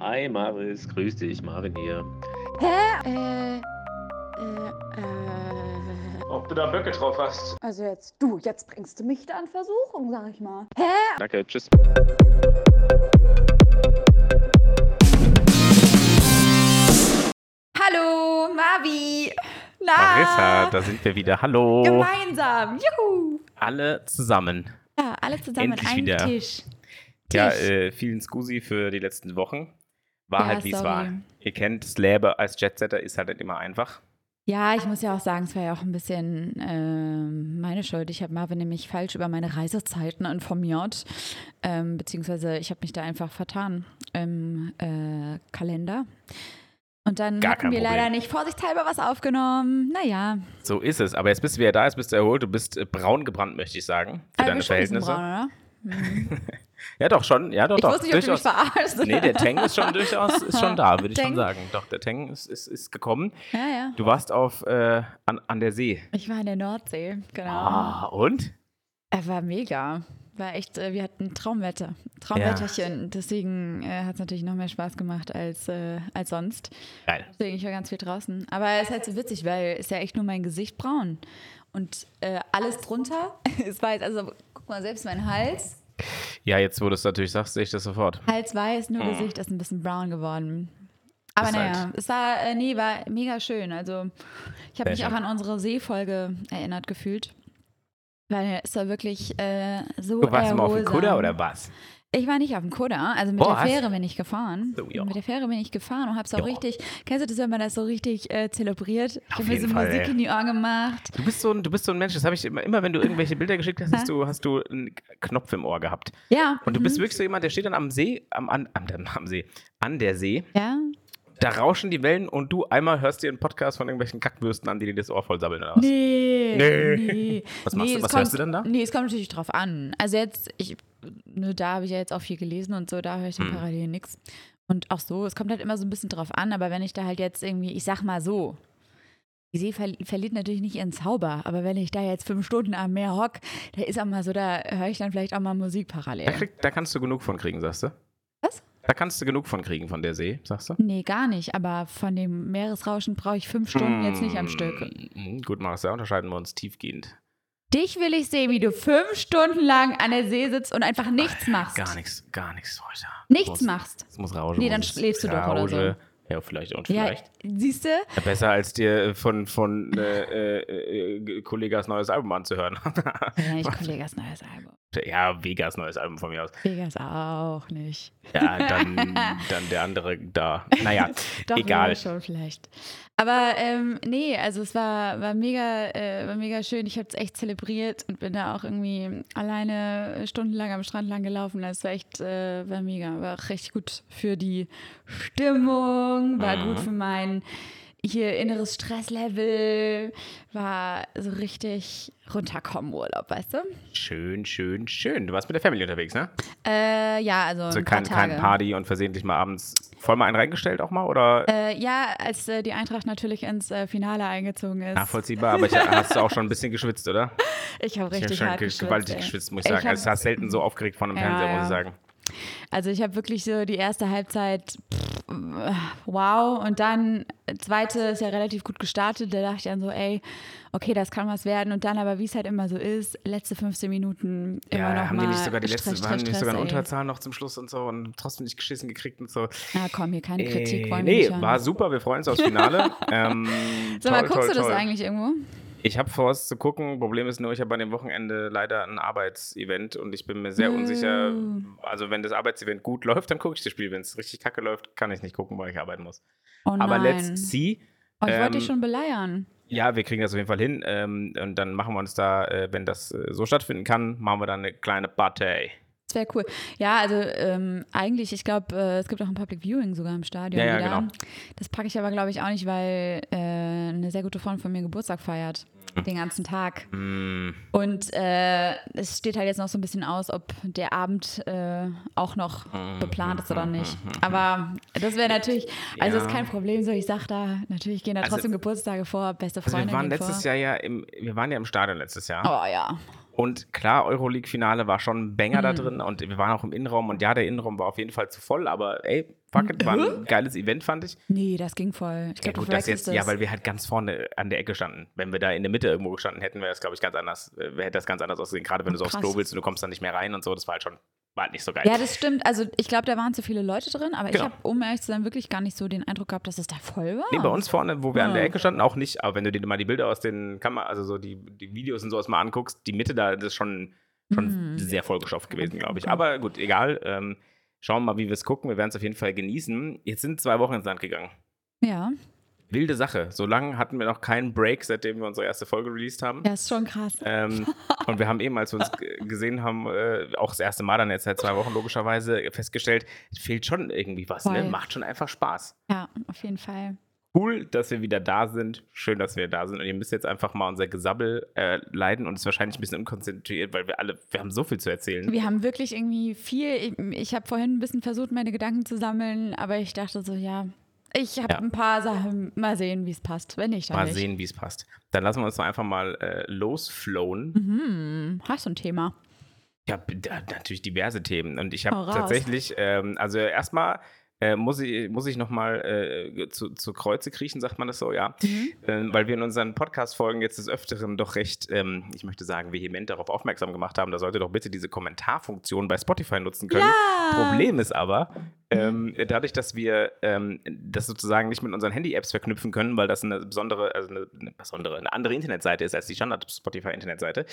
Hi Maris, grüß dich, Marvin hier. Hä? Äh, äh, äh. Ob du da Böcke drauf hast? Also jetzt, du, jetzt bringst du mich da in Versuchung, sag ich mal. Hä? Danke, tschüss. Hallo, Mavi. Na, Marissa, da sind wir wieder. Hallo. gemeinsam. Juhu. Alle zusammen. Ja, alle zusammen Endlich einem wieder. Tisch. Ja, äh, vielen Scusi für die letzten Wochen. War Ja, halt, wie es war. Ihr kennt, das Leben als Jetsetter ist halt nicht immer einfach. Ja, ich muss ja auch sagen, es war ja auch ein bisschen ähm, meine Schuld. Ich habe Marvin nämlich falsch über meine Reisezeiten informiert. Ähm, beziehungsweise ich habe mich da einfach vertan im äh, Kalender. Und dann Gar hatten wir leider Problem. nicht vorsichtshalber was aufgenommen. Naja, So ist es. Aber jetzt bist du wieder da, jetzt bist du erholt. Du bist äh, braun gebrannt, möchte ich sagen. Für aber deine ein bisschen Verhältnisse. braun, oder? Ja, doch, schon. Ja, doch, Ich doch. wusste nicht, ob du mich verarschst. Nee, der Tang ist schon durchaus ist schon da, würde ich schon sagen. Doch, der Tang ist, ist, ist gekommen. Ja, ja. Du warst auf äh, an, an der See. Ich war in der Nordsee, genau. Ah, und? Er war mega. War echt, äh, wir hatten Traumwetter. Traumwetterchen. Deswegen äh, hat es natürlich noch mehr Spaß gemacht als, äh, als sonst. Geil. Deswegen, ich war ganz viel draußen. Aber es ist halt so witzig, weil es ja echt nur mein Gesicht braun. Und äh, alles drunter, es war jetzt, also guck mal, selbst mein Hals, Ja, jetzt, wo du es natürlich sagst, sehe ich das sofort. Hals weiß, nur Gesicht ist ein bisschen braun geworden. Aber Ist naja, halt- es war, äh, nee, war mega schön. Also ich habe mich schön. auch an unsere Seefolge erinnert gefühlt. Weil es war wirklich äh, so Du warst immer auf dem erholsam. Kutter oder was? Ich war nicht auf dem Kutter, also mit Boah, der? Fähre bin ich gefahren. So, ja. mit der Fähre bin ich gefahren und hab's auch Ja. richtig, kennst du das, wenn man das so richtig äh, zelebriert? Ich habe mir so Fall, Musik ey. in die Ohren gemacht. Du bist so ein, du bist so ein Mensch, das habe ich immer, immer, wenn du irgendwelche Bilder geschickt hast, hast du, hast du einen Knopf im Ohr gehabt. Ja. Und du mhm. bist wirklich so jemand, der steht dann am See, am, an, am, am See, an der See, Ja. Da rauschen die Wellen und du einmal hörst dir einen Podcast von irgendwelchen Kackwürsten an, die dir das Ohr voll sabbeln oder was? Nee. Nee. nee. Was machst du- es was kommt, hörst du denn da? Nee, es kommt natürlich drauf an. Also jetzt, ich, nur da habe ich ja jetzt auch viel gelesen und so, da höre ich dann Hm. parallel nichts. Und auch so, es kommt halt immer so ein bisschen drauf an, aber wenn ich da halt jetzt irgendwie, ich sag mal so, die See ver verliert natürlich nicht ihren Zauber, aber wenn ich da jetzt fünf Stunden am Meer hock, da ist auch mal so, da höre ich dann vielleicht auch mal Musik Da, parallel. krieg, da kannst du genug von kriegen, sagst du? Was? Da kannst du genug von kriegen von der See, sagst du? Nee, gar nicht, aber von dem Meeresrauschen brauche ich fünf Stunden jetzt nicht am Hm, Stück. hm, Gut, Marcel, da unterscheiden wir uns tiefgehend. Dich will ich sehen, wie du fünf Stunden lang an der See sitzt und einfach nichts machst. Gar nichts, gar nichts heute. Nichts muss, machst. Es muss rauschen. Nee, dann schläfst du doch oder so. Ja, vielleicht und Ja, vielleicht. Siehst du? Ja, besser als dir von, von äh, äh, äh, Kollegas neues Album anzuhören. Ja, nicht Kollegas neues Album. ja, Vegas neues Album von mir aus. Vegas auch nicht. Ja, dann, dann der andere da. Naja, Doch, egal. schon vielleicht. Aber ähm, nee, also es war, war, mega, äh, war mega schön. Ich habe es echt zelebriert und bin da auch irgendwie alleine stundenlang am Strand lang gelaufen. Das war echt, äh, war mega. War auch richtig gut für die Stimmung, war Mhm. gut für mein hier inneres Stresslevel, war so richtig runterkommen Urlaub, weißt du? Schön, schön, schön. Du warst mit der Family unterwegs, ne? Äh, ja, also, Also kein, kein. Party und versehentlich mal abends voll mal einen reingestellt auch mal? Oder Äh, ja, als äh, die Eintracht natürlich ins äh, Finale eingezogen ist. nachvollziehbar? Aber ich, hast du auch schon ein bisschen geschwitzt, oder? Ich habe Ich richtig habe hart schon geschwitzt. gewaltig ey. geschwitzt, muss ich Ich sagen. hab- Also, es hast selten so aufgeregt vor einem Ja, Fernseher, muss ja. ich sagen. Also ich habe wirklich so die erste Halbzeit, pff, wow, und dann zweite ist ja relativ gut gestartet. Da dachte ich dann so, ey, okay, das kann was werden. Und dann aber, wie es halt immer so ist, letzte 15 Minuten immer Ja, noch haben mal die nicht sogar die letzte, Stress, waren die nicht sogar eine. Unterzahl noch zum Schluss und so und trotzdem nicht geschissen gekriegt und so. Na komm, hier keine Kritik, wollen wir nee, war super, wir freuen uns aufs Finale. ähm, Sag mal, toll, guckst toll, du das toll. eigentlich irgendwo? Ich habe vor, es zu gucken. Problem ist nur, ich habe an dem Wochenende leider ein Arbeitsevent und ich bin mir sehr unsicher. Uh. Also, wenn das Arbeitsevent gut läuft, dann gucke ich das Spiel. Wenn es richtig kacke läuft, kann ich nicht gucken, weil ich arbeiten muss. Oh Aber let's see. oh, ich wollte dich ähm, schon beleiern. Ja, wir kriegen das auf jeden Fall hin. Ähm, und dann machen wir uns da, äh, wenn das äh, so stattfinden kann, machen wir dann eine kleine Party. Das wäre cool. Ja, also ähm, eigentlich, ich glaube, äh, es gibt auch ein Public Viewing sogar im Stadion. Ja, ja, wieder. genau. Das packe ich aber, glaube ich, auch nicht, weil äh, eine sehr gute Freundin von mir Geburtstag feiert. Mhm. Den ganzen Tag. Mm, Und äh, es steht halt jetzt noch so ein bisschen aus, ob der Abend äh, auch noch Mhm. geplant ist oder nicht. Aber das wäre natürlich, also Ja. ist kein Problem so. Ich sag da, natürlich gehen da Also- trotzdem Geburtstage vor, beste also Freunde wir waren letztes vor. Jahr ja im, wir waren ja im Stadion letztes Jahr. Oh ja. Und klar, Euroleague-Finale war schon ein Banger da Mhm. drin und wir waren auch im Innenraum und ja, der Innenraum war auf jeden Fall zu voll, aber ey, fuck it, war ein geiles Event, fand ich. Nee, das ging voll. Ich Ja, glaube, gut, das jetzt, ja, weil wir halt ganz vorne an der Ecke standen. Wenn wir da in der Mitte irgendwo gestanden hätten, wäre das, glaube ich, ganz anders, äh, hätte das ganz anders ausgesehen. Gerade wenn du so aufs. Klo willst und du kommst dann nicht mehr rein und so, das war halt schon, war halt nicht so geil. Ja, das stimmt. Also ich glaube, da waren zu viele Leute drin, aber ich Genau. habe, um ehrlich zu sein, wirklich gar nicht so den Eindruck gehabt, dass es da voll war. Nee, bei uns vorne, wo wir an der. Ecke standen, auch nicht. Aber wenn du dir mal die Bilder aus den Kameras, also so die, die Videos und sowas mal anguckst, die Mitte da, das ist schon, schon Mhm. sehr vollgeschafft gewesen, glaube ich. Okay. Aber gut, egal. Ähm, schauen wir mal, wie wir es gucken. Wir werden es auf jeden Fall genießen. Jetzt sind zwei Wochen ins Land gegangen. Ja, Wilde Sache. So lange hatten wir noch keinen Break, seitdem wir unsere erste Folge released haben. ja, ist schon krass. Ähm, und wir haben eben, als wir uns gesehen haben, äh, auch das erste Mal dann jetzt seit zwei Wochen logischerweise festgestellt, es fehlt schon irgendwie was. Ne? Macht schon einfach Spaß. Ja, auf jeden Fall. Cool, dass wir wieder da sind. Schön, dass wir da sind. Und ihr müsst jetzt einfach mal unser Gesabbel äh, leiden und es ist wahrscheinlich ein bisschen unkonzentriert, weil wir alle, wir haben so viel zu erzählen. Wir haben wirklich irgendwie viel. Ich, ich habe vorhin ein bisschen versucht, meine Gedanken zu sammeln, aber ich dachte so, ja, ich habe Ja. ein paar Sachen. Mal sehen, wie es passt. Wenn nicht, dann Mal nicht. sehen, wie es passt. Dann lassen wir uns doch einfach mal äh, losflowen. Mhm. Hast du ein Thema? Ja, b- da- natürlich diverse Themen. Und ich habe tatsächlich, ähm, also erstmal äh, muss ich, muss ich nochmal äh, zu, zu Kreuze kriechen, sagt man das so, ja. Mhm. Ähm, weil wir in unseren Podcast-Folgen jetzt des Öfteren doch recht, ähm, ich möchte sagen, vehement darauf aufmerksam gemacht haben, da sollte doch bitte diese Kommentarfunktion bei Spotify nutzen können. Problem ist aber, ähm, dadurch, dass wir ähm, das sozusagen nicht mit unseren Handy-Apps verknüpfen können, weil das eine besondere, also eine, eine besondere, eine andere Internetseite ist als die Standard-Spotify-Internetseite,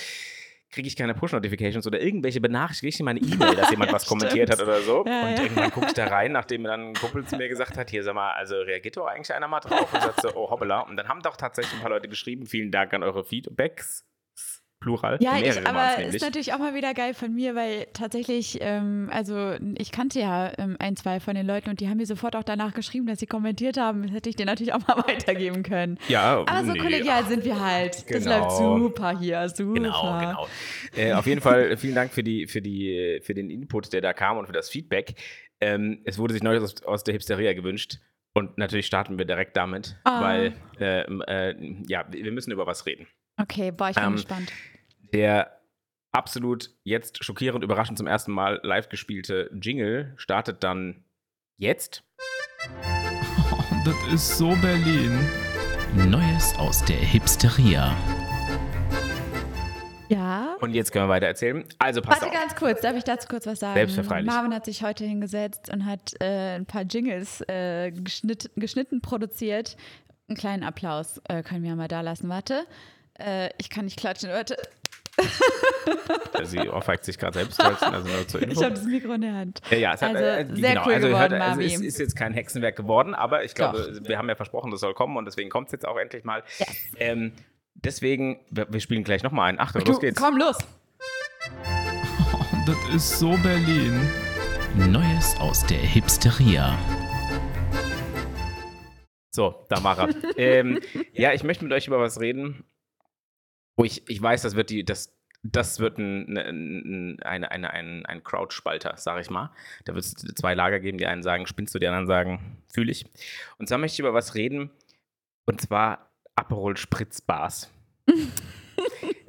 kriege ich keine Push-Notifications oder irgendwelche Benachrichtigungen, meine E-Mail, dass jemand Ja, was kommentiert hat stimmt. oder so. Ja, und irgendwann gucke ich da rein, nachdem dann ein Kumpel zu mir gesagt hat, hier sag mal, also reagiert doch eigentlich einer mal drauf und sagt so, oh hoppala. Und dann haben doch tatsächlich ein paar Leute geschrieben, vielen Dank an eure Feedbacks. Plural. Ja, ich, aber ist natürlich auch mal wieder geil von mir, weil tatsächlich, ähm, also ich kannte ja ähm, ein, zwei von den Leuten und die haben mir sofort auch danach geschrieben, dass sie kommentiert haben. Das hätte ich dir natürlich auch mal weitergeben können. Ja, Aber so nee, kollegial sind wir halt. Das Genau. läuft super hier, super. Genau, genau. Äh, auf jeden Fall vielen Dank für, die, für, die, für den Input, der da kam und für das Feedback. Ähm, es wurde sich Neues aus, aus der Hipsteria gewünscht. Und natürlich starten wir direkt damit, Ah. weil ähm, äh, ja, wir müssen über was reden. Okay, boah, ich bin Ähm, gespannt. Der absolut jetzt schockierend überraschend zum ersten Mal live gespielte Jingle startet dann jetzt. Das ist so Berlin. Neues aus der Hipsteria. Ja. Und jetzt können wir weiter erzählen. Also passt Warte auf. ganz kurz, darf ich dazu kurz was sagen? Selbstverfreilich. Marvin hat sich heute hingesetzt und hat äh, ein paar Jingles äh, geschnitt, geschnitten, produziert. Einen kleinen Applaus äh, können wir mal da lassen. Warte. Äh, ich kann nicht klatschen. Warte. Sie ohrfeigt sich gerade selbst, also nur zur Info. Ich habe das Mikro in der Hand. Ja, ja, es hat, Also, äh, sehr genau, cool also, geworden, hört, also Mami. es ist jetzt kein Hexenwerk geworden, aber ich glaube, wir haben ja versprochen, das soll kommen und deswegen kommt es jetzt auch endlich mal. Ähm, deswegen, wir, wir spielen gleich nochmal ein. Achtung, los geht's. komm, los. Das ist so Berlin. Neues aus der Hipsteria. So, da war er. ähm, ja, ich möchte mit euch über was reden, wo ich, ich weiß, das wird die, das, das wird ein, ein, eine, eine, ein, ein Crowdspalter, sage ich mal. Da wird es zwei Lager geben, die einen sagen, spinnst du, die anderen sagen, fühle ich. Und zwar möchte ich über was reden, und zwar Aperol Spritz Bars.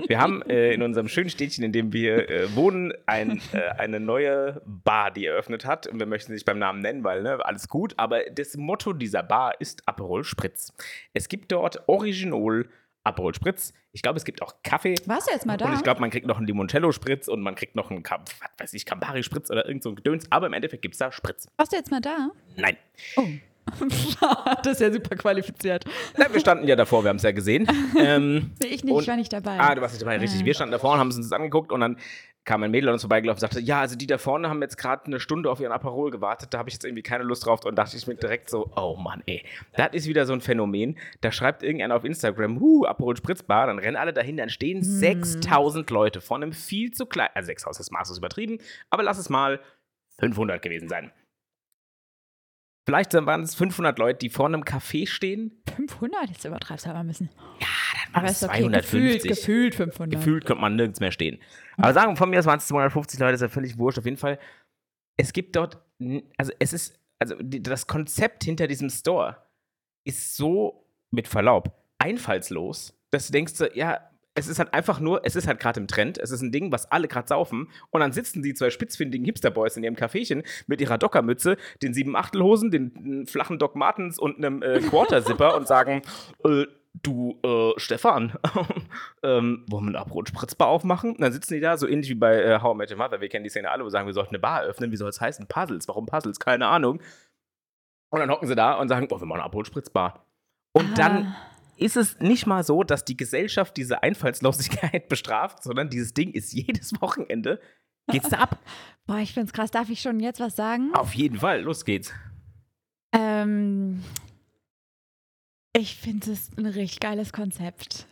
Wir haben äh, in unserem schönen Städtchen, in dem wir äh, wohnen, ein, äh, eine neue Bar, die eröffnet hat. Und wir möchten sie nicht beim Namen nennen, weil ne, alles gut. Aber das Motto dieser Bar ist Aperol Spritz. Es gibt dort Original Aperol Spritz. Ich glaube, es gibt auch Kaffee. Warst du jetzt mal da? Und ich glaube, man kriegt noch einen Limoncello-Spritz und man kriegt noch einen, was weiß ich, Campari-Spritz oder irgend so ein Gedöns. Aber im Endeffekt gibt es da Spritz. Warst du jetzt mal da? Nein. Oh. das ist ja super qualifiziert. Na, wir standen ja davor, wir haben es ja gesehen. ähm, ich nicht, Und- ich war nicht dabei. Ah, du warst nicht dabei, richtig. Wir standen davor und haben uns das angeguckt und dann kam ein Mädel an uns vorbeigelaufen und sagte, ja, also die da vorne haben jetzt gerade eine Stunde auf ihren Aperol gewartet, da habe ich jetzt irgendwie keine Lust drauf und dachte ich mir direkt so, oh Mann, ey, das ist wieder so ein Phänomen, da schreibt irgendeiner auf Instagram, huh, Aperol Spritzbar, dann rennen alle dahin, dann stehen 6000 Leute von einem viel zu kleinen, also 6000 ist maßlos übertrieben, aber lass es mal 500 gewesen sein. Vielleicht waren es 500 Leute, die vor einem Café stehen. 500? Jetzt übertreibst du aber ein bisschen. Ja, Aber ist es okay. 250. Gefühlt, gefühlt 500. Gefühlt könnte man nirgends mehr stehen. Aber sagen wir von mir, es waren es 250 Leute, ist ja völlig wurscht. Auf jeden Fall, es gibt dort, also es ist, also das Konzept hinter diesem Store ist so, mit Verlaub, einfallslos, dass du denkst, ja, es ist halt einfach nur, es ist halt gerade im Trend, es ist ein Ding, was alle gerade saufen. Und dann sitzen die zwei spitzfindigen Hipsterboys in ihrem Caféchen mit ihrer Dockermütze, den sieben Achtelhosen, den äh, flachen Doc Martens und einem äh, Quarter-Zipper und sagen, äh, du, äh, Stefan, ähm, wollen wir eine Aperol Spritzbar aufmachen? Und dann sitzen die da, so ähnlich wie bei äh, How I Met Your Mother, wir kennen die Szene alle, wo wir sagen, wir sollten eine Bar eröffnen, wie soll es heißen? Puzzles, warum Puzzles? Keine Ahnung. Und dann hocken sie da und sagen, oh, wir machen eine Aperol Spritzbar. Und dann Ah. ist es nicht mal so, dass die Gesellschaft diese Einfallslosigkeit bestraft, sondern dieses Ding ist jedes Wochenende, geht's da ab. Boah, ich find's krass. Darf ich schon jetzt was sagen? Auf jeden Fall, los geht's. Ähm, ich finde es ein richtig geiles Konzept.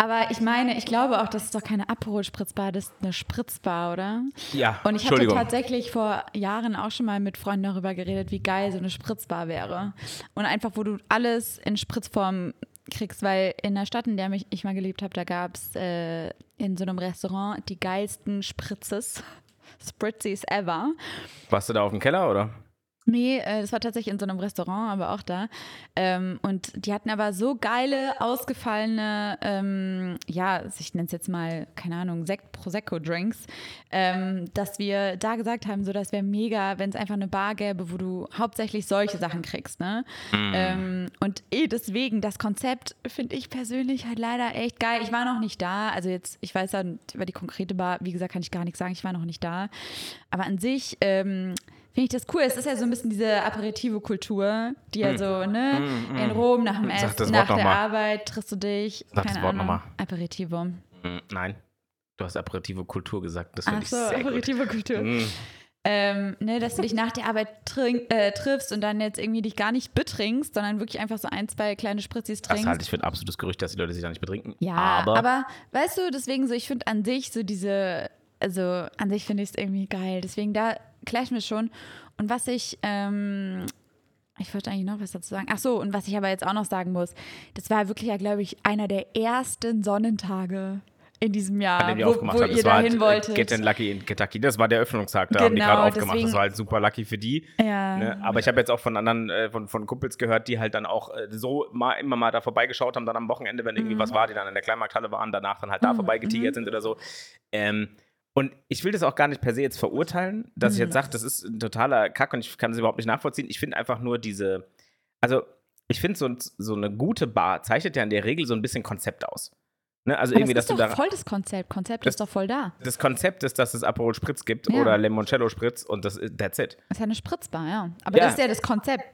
Aber ich meine, ich glaube auch, das ist doch keine Aperol-Spritzbar, das ist eine Spritzbar, oder? Ja, Und ich hatte tatsächlich vor Jahren auch schon mal mit Freunden darüber geredet, wie geil so eine Spritzbar wäre. Und einfach, wo du alles in Spritzform kriegst, weil in der Stadt, in der mich, ich mal gelebt habe, da gab es äh, in so einem Restaurant die geilsten Spritzes, Spritzis ever. Warst du da auf dem Keller, oder? Nee, äh, das war tatsächlich in so einem Restaurant, aber auch da. Ähm, und die hatten aber so geile, ausgefallene, ähm, ja, ich nenne es jetzt mal, keine Ahnung, Sekt Prosecco-Drinks, ähm, dass wir da gesagt haben, so, das wäre mega, wenn es einfach eine Bar gäbe, wo du hauptsächlich solche Sachen kriegst, ne? Ähm, und eh deswegen, das Konzept finde ich persönlich halt leider echt geil. Ich war noch nicht da, also jetzt, ich weiß dann über die konkrete Bar, wie gesagt, kann ich gar nichts sagen, ich war noch nicht da. Aber an sich, ähm, Finde ich das cool. Es ist ja so ein bisschen diese Aperitivo-Kultur, die ja so, ne, in Rom nach dem Hm. Essen, das nach Wort der mal. Arbeit triffst du dich. Sag das keine Wort Ahnung. noch mal. Aperitivo. Mm, Nein. Du hast aperitive Kultur gesagt, das finde ich so, sehr gut. Aperitivo-Kultur. Mm. Ähm, ne, dass du dich nach der Arbeit trink, äh, triffst und dann jetzt irgendwie dich gar nicht betrinkst, sondern wirklich einfach so ein, zwei kleine Spritzis Das trinkst. halte ich für ein absolutes Gerücht, dass die Leute sich da nicht betrinken. Ja, aber, aber, weißt du, deswegen so, ich finde an sich so diese, also an sich finde ich es irgendwie geil. Deswegen da gleich mir schon. Und was ich, ähm, ich wollte eigentlich noch was dazu sagen. Ach so, und was ich aber jetzt auch noch sagen muss, das war wirklich ja, glaube ich, einer der ersten Sonnentage in diesem Jahr, an dem die wo, aufgemacht wo haben. ihr Das war halt, äh, wolltet. Get in Lucky in Kentucky. Das war der Öffnungstag. Da haben die Genau, gerade aufgemacht. deswegen- Das war halt super lucky für die. ja. Ne? Aber ich habe jetzt auch von anderen, äh, von, von Kumpels gehört, die halt dann auch äh, so mal, immer mal da vorbeigeschaut haben, dann am Wochenende, wenn irgendwie Mhm. was war, die dann in der Kleinmarkthalle waren, danach dann halt da vorbeigetigert sind oder so. Ähm, und ich will das auch gar nicht per se jetzt verurteilen, dass ich jetzt sage, das ist ein totaler Kack und ich kann das überhaupt nicht nachvollziehen. Ich finde einfach nur diese, also ich finde so, so eine gute Bar zeichnet ja in der Regel so ein bisschen Konzept aus. Ne? Also Aber irgendwie, das dass ist du doch da voll das Konzept. Konzept Das- ist doch voll da. das Konzept ist, dass es Aperol Spritz gibt Ja. oder Limoncello Spritz und das that's it. Das ist ja eine Spritzbar, ja. Aber Ja. das ist ja das Konzept.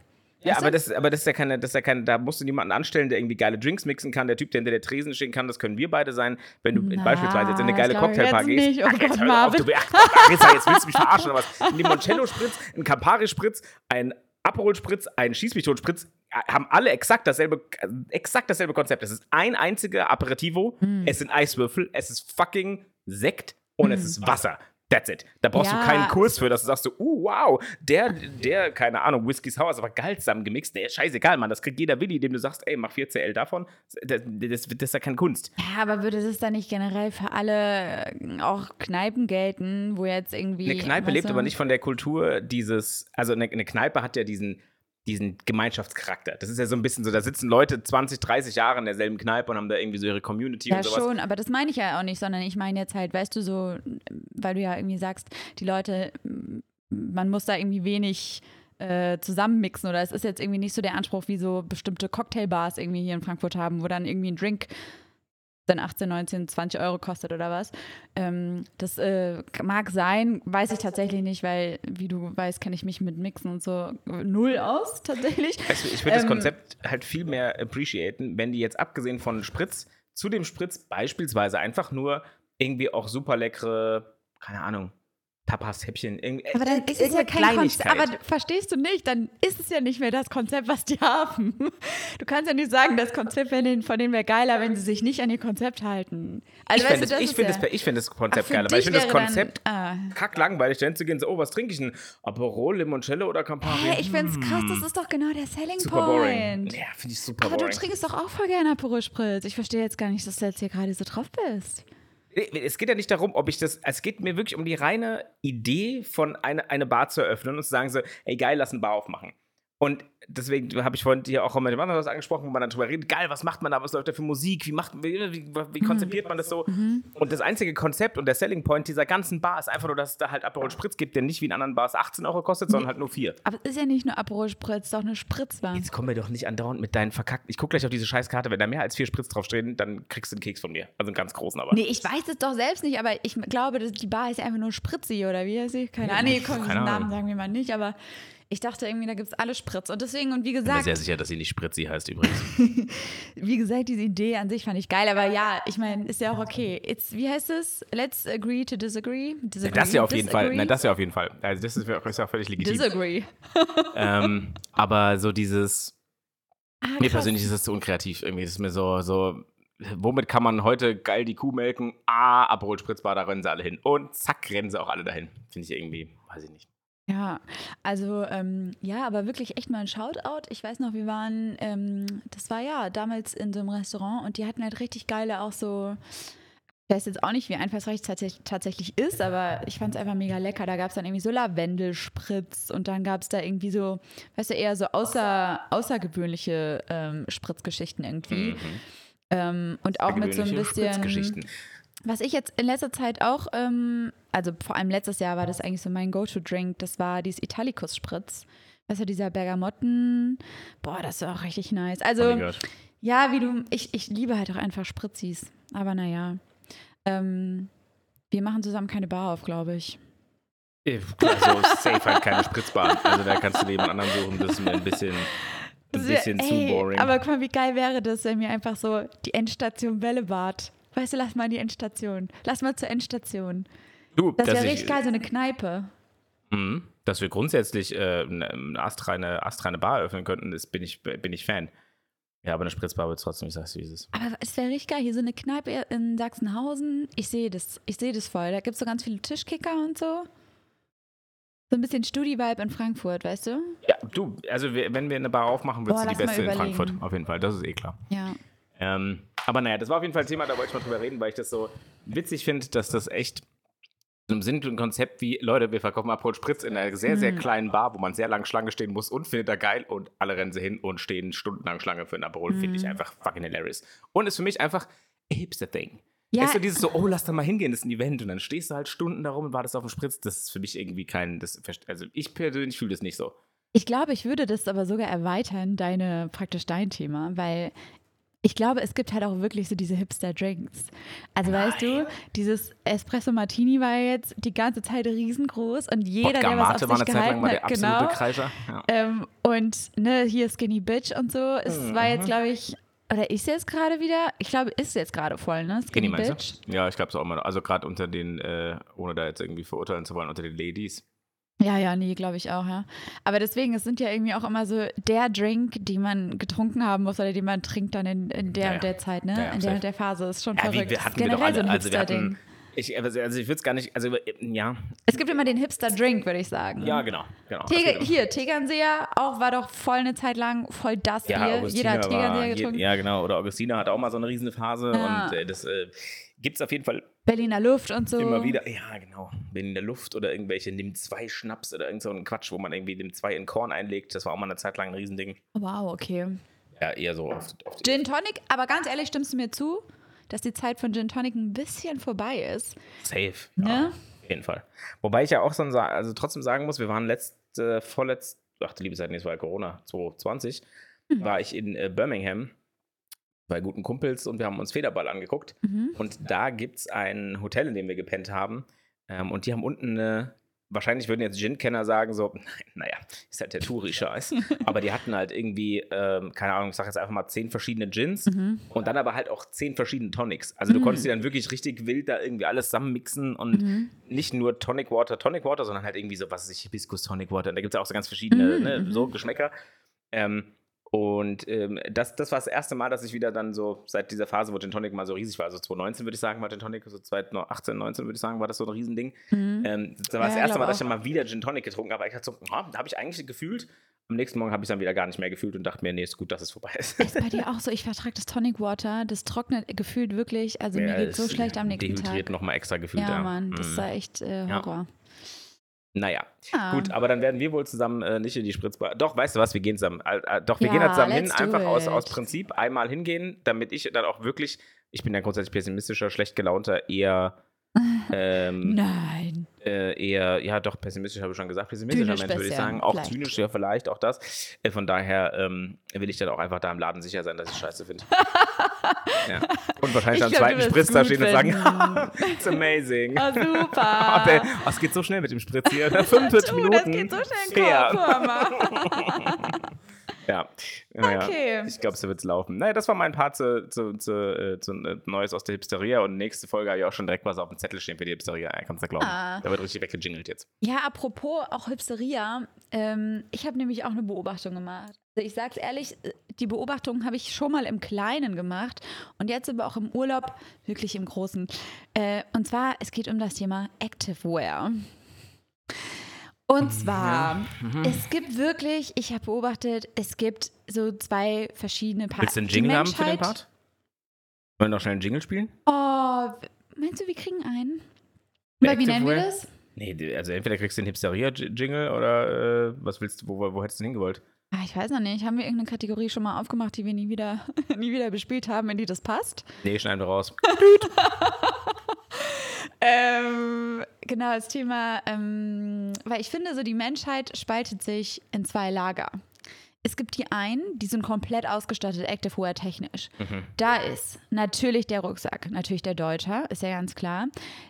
Ja, aber das, aber das ist ja keine, das ist ja keine, da musst du niemanden anstellen, der irgendwie geile Drinks mixen kann. Der Typ, der hinter der Tresen stehen kann, das können wir beide sein. Wenn du Na, beispielsweise jetzt in eine geile Cocktailbar jetzt gehst. nicht. Oh Ach, jetzt Gott, auf, du, ach, Marissa, jetzt willst du mich verarschen oder was? Ein Limoncello-Spritz, ein Campari-Spritz, ein Aperol-Spritz, ein Schießmichtot-Spritz äh, haben alle exakt dasselbe, äh, exakt dasselbe Konzept. Es ist ein einziger Aperitivo, Hm. es sind Eiswürfel, es ist fucking Sekt und es ist Wasser. That's it. Da brauchst Ja. du keinen Kurs für, dass du sagst so, uh, wow, der, der, keine Ahnung, Whisky Sour ist aber geil zusammengemixt. Der ist scheißegal, Mann. Das kriegt jeder Willi, dem du sagst, ey, mach 4 CL davon. Das, das, das ist ja keine Kunst. Ja, aber würde das dann nicht generell für alle äh, auch Kneipen gelten, wo jetzt irgendwie. Eine Kneipe lebt aber nicht von der Kultur dieses, also eine, eine Kneipe hat ja diesen, diesen Gemeinschaftscharakter. Das ist ja so ein bisschen so, da sitzen Leute 20, 30 Jahre in derselben Kneipe und haben da irgendwie so ihre Community Ja, und sowas. schon, aber das meine ich ja auch nicht, sondern ich meine jetzt halt, weißt du, so, weil du ja irgendwie sagst, die Leute, man muss da irgendwie wenig äh, zusammenmixen oder es ist jetzt irgendwie nicht so der Anspruch, wie so bestimmte Cocktailbars irgendwie hier in Frankfurt haben, wo dann irgendwie ein Drink dann 18, 19, 20 Euro kostet oder was. Ähm, das äh, mag sein, weiß ich tatsächlich nicht, weil, wie du weißt, kenne ich mich mit Mixen und so null aus, tatsächlich. Weißt du, ich würde das Ähm, Konzept halt viel mehr appreciaten, wenn die jetzt abgesehen von Spritz zu dem Spritz beispielsweise einfach nur irgendwie auch super leckere, keine Ahnung, Tapas-Häppchen. irgendwie- Aber dann ist es ja kein Konzept. Aber verstehst du nicht? Dann ist es ja nicht mehr das Konzept, was die haben. Du kannst ja nicht sagen, das Konzept von denen, wäre geiler, wenn sie sich nicht an ihr Konzept halten. Also, ich finde du, das, ich ist find ja- das, ich find das Konzept geiler, weil ich finde das Konzept Dann, ah. kacklangweilig, dahin zu gehen, so, oh, was trinke ich denn? Aperol, Limoncello oder Campari? Hey, ich finde es krass, das Hm. ist doch genau der Selling super boring. Point. Ja, finde ich super Aber du boring. trinkst doch auch voll gerne Aperol Spritz. Ich verstehe jetzt gar nicht, dass du jetzt hier gerade so drauf bist. Es geht ja nicht darum, ob ich das. Es geht mir wirklich um die reine Idee von eine, eine Bar zu eröffnen und zu sagen so, ey geil, lass eine Bar aufmachen. Und deswegen habe ich vorhin hier auch mit dem anderen was angesprochen, wo man dann drüber redet, geil, was macht man da, was läuft da für Musik, wie, macht, wie, wie, wie konzipiert man das so? Und das einzige Konzept und der Selling Point dieser ganzen Bar ist einfach nur, dass es da halt Aperol Spritz gibt, der nicht wie in anderen Bars 18 Euro kostet, sondern halt nur 4. Aber es ist ja nicht nur Aperol Spritz, es ist auch eine Spritzbar. Jetzt kommen wir doch nicht andauernd mit deinen verkackten. Ich gucke gleich auf diese Scheißkarte, wenn da mehr als vier Spritz draufstehen, dann kriegst du einen Keks von mir. Also einen ganz großen, aber. Nee, ich weiß es doch selbst nicht, aber ich glaube, dass die Bar ist einfach nur Spritzi oder wie heißt sie? Keine Ahnung. Nee, komm, keine diesen Ahnung. Namen sagen wir mal nicht, aber ich dachte irgendwie, da gibt es alle Spritz. Und deswegen, und wie Ich bin mir gesagt, sehr sicher, dass sie nicht Spritzi heißt übrigens. wie gesagt, diese Idee an sich fand ich geil, aber ja, ich meine, ist ja auch okay. It's, wie heißt es? Let's agree to disagree. disagree das ja auf jeden Fall. disagree? Nein, das ja auf jeden Fall. Also das ist, ist ja auch völlig legitim. Disagree. ähm, aber so dieses, Ah, mir persönlich ist das zu unkreativ irgendwie. Das ist mir so, so, womit kann man heute geil die Kuh melken? Ah, Aperol Spritzbar, da rennen sie alle hin. Und zack, rennen sie auch alle dahin. Finde ich irgendwie, weiß ich nicht. Ja, also ähm, ja, aber wirklich echt mal ein Shoutout. Ich weiß noch, wir waren, ähm, das war ja damals in so einem Restaurant und die hatten halt richtig geile auch so, ich weiß jetzt auch nicht, wie einfallsreich es tatsächlich, tatsächlich ist, aber ich fand es einfach mega lecker. Da gab es dann irgendwie so Lavendelspritz und dann gab es da irgendwie so, weißt du, eher so außer, außergewöhnliche ähm, Spritzgeschichten irgendwie. Mhm. Ähm, und auch mit so ein bisschen. Spritzgeschichten. Was ich jetzt in letzter Zeit auch, ähm, also vor allem letztes Jahr war das eigentlich so mein Go-To-Drink, das war dieses Italicus-Spritz. Weißt du, dieser Bergamotten, boah, das ist auch richtig nice. Also, gehört. ja, wie du, ich, ich liebe halt auch einfach Spritzis. Aber naja, ähm, wir machen zusammen keine Bar auf, glaube ich. Also safe halt keine Spritzbar. Also da kannst du jemand anderen suchen, das ist mir ein bisschen, ein bisschen zu ey, boring. Aber guck mal, wie geil wäre das, wenn wir einfach so die Endstation Bällebad. Weißt du, lass mal in die Endstation. Lass mal zur Endstation. du, Das wäre ich- richtig geil, so eine Kneipe. Mhm. Dass wir grundsätzlich äh, eine, eine astreine, astreine Bar eröffnen könnten, ist, bin, ich, bin ich Fan. Ja, aber eine Spritzbar wird trotzdem, ich sag's wie es ist. Aber es wäre richtig geil. Hier so eine Kneipe in Sachsenhausen. Ich sehe das. Ich sehe das voll. Da gibt es so ganz viele Tischkicker und so. So ein bisschen Studi-Vibe in Frankfurt, weißt du? Ja, du, also wir, wenn wir eine Bar aufmachen, wird sie die beste in. Frankfurt. Auf jeden Fall, das ist eh klar. Ja. Ähm, aber naja, das war auf jeden Fall ein Thema, da wollte ich mal drüber reden, weil ich das so witzig finde, dass das echt so im Sinn und Konzept wie, Leute, wir verkaufen Aperol Spritz in einer sehr, sehr Mhm. kleinen Bar, wo man sehr lange Schlange stehen muss und findet da geil und alle rennen sie hin und stehen stundenlang Schlange für ein Aperol, finde Mhm. ich einfach fucking hilarious. Und ist für mich einfach a hipster Thing. Ja, Weißt du, dieses so, oh, lass da mal hingehen, das ist ein Event und dann stehst du halt Stunden da rum und wartest auf den Spritz, das ist für mich irgendwie kein, das, also ich persönlich fühle das nicht so. ich glaube, ich würde das aber sogar erweitern, deine, praktisch dein Thema, weil ich glaube, es gibt halt auch wirklich so diese Hipster-Drinks. Also weißt du, dieses Espresso Martini war jetzt die ganze Zeit riesengroß und jeder, Wodka der was auf war sich eine Zeit lang gehalten der hat, absolute genau. Ja. Ähm, und ne, hier Skinny Bitch und so. Es war Mhm. jetzt, glaube ich, oder ist jetzt gerade wieder? Ich glaube, ist jetzt gerade voll, ne? Skinny, Skinny Bitch. Ja, ich glaube es auch mal. Also gerade unter den, äh, ohne da jetzt irgendwie verurteilen zu wollen, unter den Ladies. Ja, ja, nee, glaube ich auch, ja. Aber deswegen, es sind ja irgendwie auch immer so der Drink, den man getrunken haben muss oder den man trinkt dann in, in der Ja, und der Zeit, ne? Ja, in der und der Phase. Ist schon Ja, wie, verrückt. wir Ist hatten wir doch alle. so also wir Hipster-Ding. hatten, ich, also also ich würde es gar nicht, also ja, Es gibt immer den Hipster-Drink, würde ich sagen. ja genau, genau. Immer. hier, Tegernseer auch war doch voll eine Zeit lang voll das ja, Bier. Augustina Jeder hat war, Tegernseer je- getrunken. ja, genau. Oder Augustina hat auch mal so eine riesige Phase Ja. und äh, das äh, gibt es auf jeden Fall Berliner Luft und so. immer wieder. Ja, genau. Wenn in der Luft oder irgendwelche nimm zwei Schnaps oder irgend so ein Quatsch, wo man irgendwie nimm zwei in Korn einlegt. Das war auch mal eine Zeit lang ein Riesending. Wow, okay. Ja, eher so auf, auf die Gin Tonic, aber ganz ehrlich, stimmst du mir zu, dass die Zeit von Gin Tonic ein bisschen vorbei ist? Safe. Ne? Ja, auf jeden Fall. Wobei ich ja auch so, sa- also trotzdem sagen muss, wir waren letzte, vorletzt, ach du liebe Zeit, nee, es war ja Corona, 2020, Mhm. war ich in äh, Birmingham bei guten Kumpels und wir haben uns Federball angeguckt. Mhm. Und da gibt es ein Hotel, in dem wir gepennt haben. Ähm, und die haben unten eine, wahrscheinlich würden jetzt Gin-Kenner sagen, so, nein, naja, ist halt der Touri-Scheiß. Aber die hatten halt irgendwie, ähm, keine Ahnung, ich sag jetzt einfach mal zehn verschiedene Gins Mhm. und dann aber halt auch zehn verschiedene Tonics. Also du Mhm. konntest dir dann wirklich richtig wild da irgendwie alles zusammenmixen und Mhm. nicht nur Tonic Water, Tonic Water, sondern halt irgendwie so, was ich, Hibiskus Tonic Water. Und da gibt es ja auch so ganz verschiedene, Mhm, ne, mhm. so Geschmäcker. Ähm, und ähm, das, das war das erste Mal, dass ich wieder dann so, seit dieser Phase, wo Gin Tonic mal so riesig war, also 2019 würde ich sagen, war Gin Tonic, so 2018, 19 würde ich sagen, war das so ein Riesending. Mhm. Ähm, das war das Ja, erste glaub Mal, dass ich dann mal wieder Gin Tonic getrunken habe. Aber ich hatte so, ah, da habe ich eigentlich gefühlt. Am nächsten Morgen habe ich es dann wieder gar nicht mehr gefühlt und dachte mir, nee, ist gut, dass es vorbei ist. Ist bei dir auch so, ich vertrage das Tonic Water, das trocknet gefühlt wirklich, also mir Ja, geht so es schlecht am nächsten Dehydriert Tag. nochmal extra gefühlt. Ja, Mann, das Mhm. war echt äh, Ja. Naja, Ah. gut, aber dann werden wir wohl zusammen äh, nicht in die Spritzbar. Doch, weißt du was, wir gehen zusammen. Äh, äh, doch, wir Ja, gehen da zusammen hin, einfach aus, it. aus Prinzip einmal hingehen, damit ich dann auch wirklich, ich bin ja grundsätzlich pessimistischer, schlecht gelaunter, eher, ähm, Nein. äh, eher, ja doch, pessimistisch habe ich schon gesagt, pessimistischer Mensch würde ich sagen. Auch vielleicht. zynisch, ja, vielleicht auch das. Äh, von daher ähm, will ich dann auch einfach da im Laden sicher sein, dass ich scheiße finde. ja. Und wahrscheinlich Ich am glaub, zweiten Spritz da stehen und sagen, it's amazing. Oh, Oh, super. der, oh, es geht so schnell mit dem Spritz hier. 45 du, Minuten. das geht so schnell Ja. Naja, Okay. Ich glaube, so wird es laufen. Naja, das war mein Part zu, zu, zu, äh, zu äh, Neues aus der Hipsteria. Und nächste Folge habe ich auch schon direkt was auf dem Zettel stehen für die Hipsteria. Ja, kannst du glauben. Ah. Da wird richtig weggejingelt jetzt. Ja, apropos auch Hipsteria. Ähm, ich habe nämlich auch eine Beobachtung gemacht. Ich sag's ehrlich, äh, die Beobachtung habe ich schon mal im Kleinen gemacht und jetzt aber auch im Urlaub wirklich im Großen. Äh, und zwar, es geht um das Thema Activewear. Und zwar, es gibt wirklich, ich habe beobachtet, es gibt so zwei verschiedene Parts. Willst du einen Jingle haben für den Part? Wollen wir noch schnell einen Jingle spielen? Oh, meinst du, wir kriegen einen? Weil wie nennen wir das? Nee, also entweder kriegst du den Hipsteria-Jingle oder äh, was willst du, wo, wo hättest du hingewollt? Ah, ich weiß noch nicht. Haben wir irgendeine Kategorie schon mal aufgemacht, die wir nie wieder, nie wieder bespielt haben, in die das passt? Nee, schneiden wir raus. Ähm, genau, das Thema, ähm, weil ich finde, so die Menschheit spaltet sich in zwei Lager. Es gibt die einen, die sind komplett ausgestattet, Activewear technisch. Da ist natürlich der Rucksack, natürlich der Deutscher, ist ja ganz klar.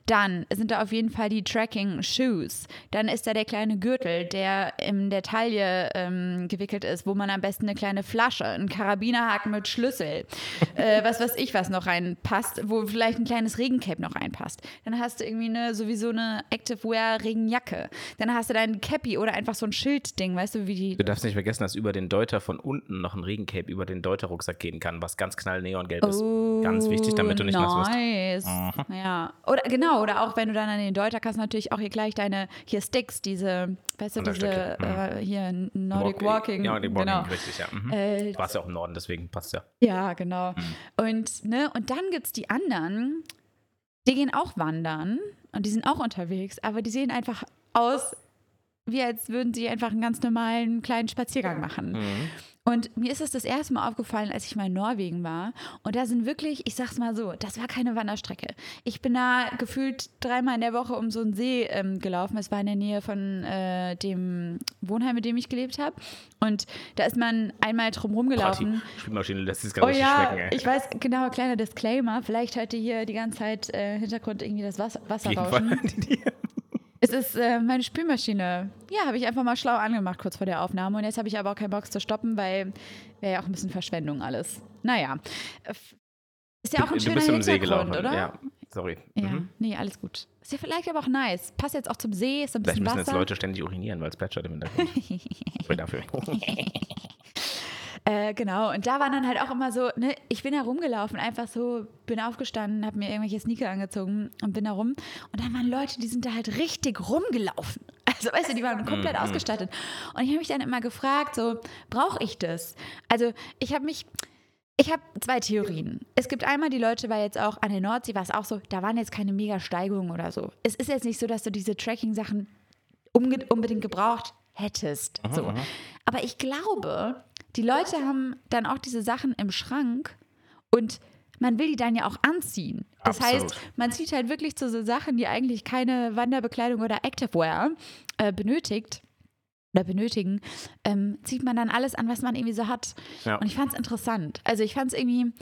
Dann sind da auf jeden Fall die Tracking-Shoes. Dann ist da der kleine Gürtel, der in der Taille ähm, gewickelt ist, wo man am besten eine kleine Flasche, einen Karabinerhaken mit Schlüssel, äh, was weiß ich, was noch reinpasst, wo vielleicht ein kleines Regencape noch reinpasst. Dann hast du irgendwie eine, sowieso eine Activewear-Regenjacke. Dann hast du dein Cappy oder einfach so ein Schildding, weißt du, wie die Du darfst nicht vergessen, dass über den Deuter von unten noch ein Regencape über den Deuter-Rucksack gehen kann, was ganz knall neongelb ist. Ganz wichtig, damit du nicht nass wirst. Oh, nice. Ja. Oder genau, oder auch wenn du dann an den Deuter kannst, natürlich auch hier gleich deine hier Sticks, diese, weißt du, diese mhm. äh, hier Nordic Walking. Ja, Nordic Walking, genau. richtig, ja. Mhm. Äh, Du warst ja auch im Norden, deswegen passt ja. ja, genau. Mhm. Und, ne, und dann gibt es die anderen, die gehen auch wandern und die sind auch unterwegs, aber die sehen einfach aus, wie als würden sie einfach einen ganz normalen kleinen Spaziergang machen. Mhm. Und mir ist es das erste Mal aufgefallen, als ich mal in Norwegen war. Und da sind wirklich, ich sag's mal so, das war keine Wanderstrecke. Ich bin da gefühlt dreimal in der Woche um so einen See ähm, gelaufen. Es war in der Nähe von äh, dem Wohnheim, mit dem ich gelebt habe. Und da ist man einmal drum rumgelaufen. Party. Spülmaschine lässt sich gar Oh nicht ja, schmecken, ey. ich weiß, genau, kleiner Disclaimer. Vielleicht hört ihr hier die ganze Zeit äh, Hintergrund irgendwie das Wasser, Wasser rauschen. Es ist äh, meine Spülmaschine. Ja, habe ich einfach mal schlau angemacht kurz vor der Aufnahme. Und jetzt habe ich aber auch keinen Bock zu stoppen, weil wäre ja auch ein bisschen Verschwendung alles. Naja. Ist ja auch ein du schöner bist im See gelaufen, oder? ja. Sorry. Ja, Mhm. nee, alles gut. Ist ja vielleicht aber auch nice. Passt jetzt auch zum See, ist ein Vielleicht bisschen müssen Wasser. jetzt Leute ständig urinieren, weil es plätschert im Hintergrund. Sorry dafür. Äh, genau, und da waren dann halt auch immer so, ne, ich bin da rumgelaufen, einfach so, bin aufgestanden, habe mir irgendwelche Sneaker angezogen und bin da rum. Und dann waren Leute, die sind da halt richtig rumgelaufen. Also, weißt du, die waren komplett ausgestattet. Und ich habe mich dann immer gefragt, so, brauche ich das? Also, ich habe mich. Ich habe zwei Theorien. Es gibt einmal die Leute, weil jetzt auch an der Nordsee war es auch so, da waren jetzt keine Mega-Steigungen oder so. Es ist jetzt nicht so, dass du diese Tracking-Sachen unbedingt gebraucht hättest. So. Aber ich glaube, die Leute haben dann auch diese Sachen im Schrank und man will die dann ja auch anziehen. Das Absolut. heißt, man zieht halt wirklich zu so Sachen, die eigentlich keine Wanderbekleidung oder Activewear äh, benötigt oder benötigen, ähm, zieht man dann alles an, was man irgendwie so hat. Ja. Und ich fand es interessant. Also ich fand es irgendwie,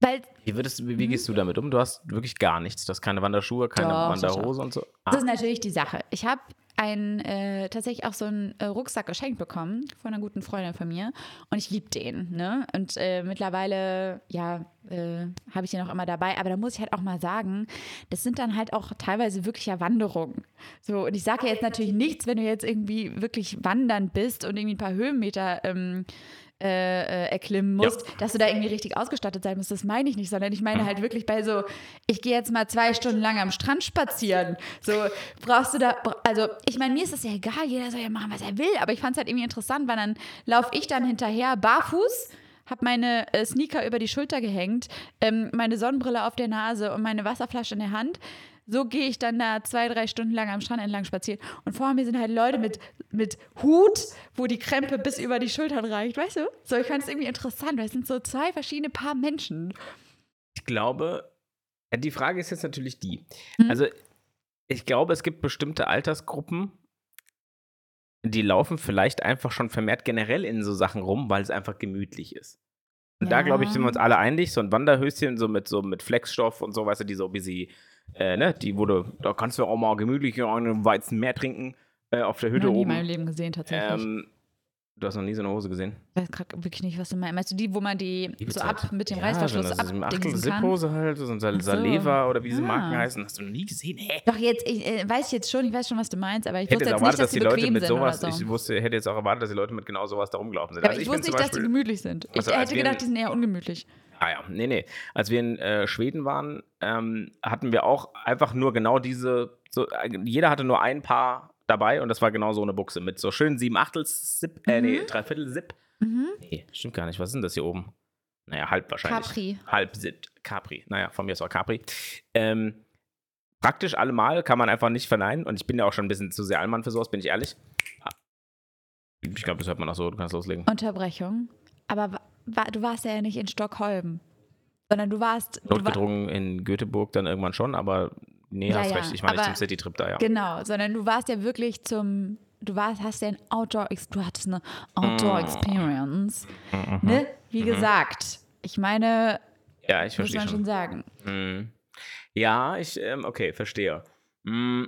weil Wie, würdest, wie, wie gehst du damit um? Du hast wirklich gar nichts. Du hast keine Wanderschuhe, keine Doch, Wanderhose und so. Das Ah, ist natürlich die Sache. Ich habe ein, äh, tatsächlich auch so einen äh, Rucksack geschenkt bekommen von einer guten Freundin von mir und ich liebe den. Ne? Und äh, mittlerweile, ja, äh, habe ich den auch immer dabei. Aber da muss ich halt auch mal sagen, das sind dann halt auch teilweise wirkliche Wanderungen. So, und ich sage ja jetzt natürlich nichts, wenn du jetzt irgendwie wirklich wandern bist und irgendwie ein paar Höhenmeter ähm, äh, äh, erklimmen musst, dass du da irgendwie richtig ausgestattet sein musst. Das meine ich nicht, sondern ich meine halt wirklich bei so, ich gehe jetzt mal zwei Stunden lang am Strand spazieren. So, brauchst du da, also ich meine, mir ist das ja egal, jeder soll ja machen, was er will, aber ich fand es halt irgendwie interessant, weil dann laufe ich dann hinterher barfuß, habe meine äh, Sneaker über die Schulter gehängt, ähm, meine Sonnenbrille auf der Nase und meine Wasserflasche in der Hand. So gehe ich dann da zwei, drei Stunden lang am Strand entlang spazieren. Und vor mir sind halt Leute mit, mit Hut, wo die Krempe bis über die Schultern reicht, weißt du? So, ich fand es irgendwie interessant, weil es sind so zwei verschiedene Paar Menschen. Ich glaube, ja, die Frage ist jetzt natürlich die. Hm. Also, ich glaube, es gibt bestimmte Altersgruppen, die laufen vielleicht einfach schon vermehrt generell in so Sachen rum, weil es einfach gemütlich ist. Und da, Ja. glaube ich, sind wir uns alle einig. So ein Wanderhöschen, so mit, so mit Flexstoff und so, weißt du, die so bisschen, äh, ne, die wurde, da kannst du auch mal gemütlich einen Weizen mehr trinken äh, auf der Hütte Noch nie in oben. meinem Leben gesehen, tatsächlich. Ähm, du hast noch nie so eine Hose gesehen. ich weiß gerade wirklich nicht, was du meinst. Meinst du die, wo man die so ab mit dem ja, Reißverschluss abdingsen kann? Achtel-Zip-Hose halt, so ein Sal so. Saleva oder wie diese Ah. Marken heißen. Hast du noch nie gesehen? Hä? Doch, jetzt, ich äh, weiß ich jetzt schon, ich weiß schon, was du meinst, aber ich Ich hätte wusste jetzt erwartet, nicht, dass dass die Leute mit sowas, so. ich wusste, hätte jetzt auch erwartet, dass die Leute mit genau sowas da rumgelaufen sind. aber Also ich, bin wusste nicht, dass die gemütlich sind. Ich Also, als hätte wir gedacht, in- die sind eher ungemütlich. Ah ja, nee, nee. Als wir in äh, Schweden waren, ähm, hatten wir auch einfach nur genau diese, so, äh, jeder hatte nur ein Paar dabei und das war genau so eine Buchse mit so schön sieben Achtels Zip, äh, nee, Dreiviertel Zip. Mhm. Nee, stimmt gar nicht. Was ist denn das hier oben? Naja, halb wahrscheinlich. Capri. Halb Zip. Capri. Naja, von mir ist auch Capri. Ähm, praktisch allemal kann man einfach nicht verneinen und ich bin ja auch schon ein bisschen zu sehr Allmann für sowas, bin ich ehrlich. Ah. Ich glaube, das hört man auch so, du kannst loslegen. Unterbrechung. Aber du warst ja nicht in Stockholm, sondern du warst. Du war, Notgedrungen in Göteborg dann irgendwann schon, aber nee, Ja, hast ja, recht. Ich meine nicht zum Citytrip da, ja. genau, sondern du warst ja wirklich zum. Du warst, hast ja ein Outdoor, du hattest eine Outdoor Mm. Experience. Mhm. Ne? Wie gesagt, ich meine, Ja, ich muss man schon schon. sagen. Mhm. Ja, ich, ähm, okay, verstehe. Mm.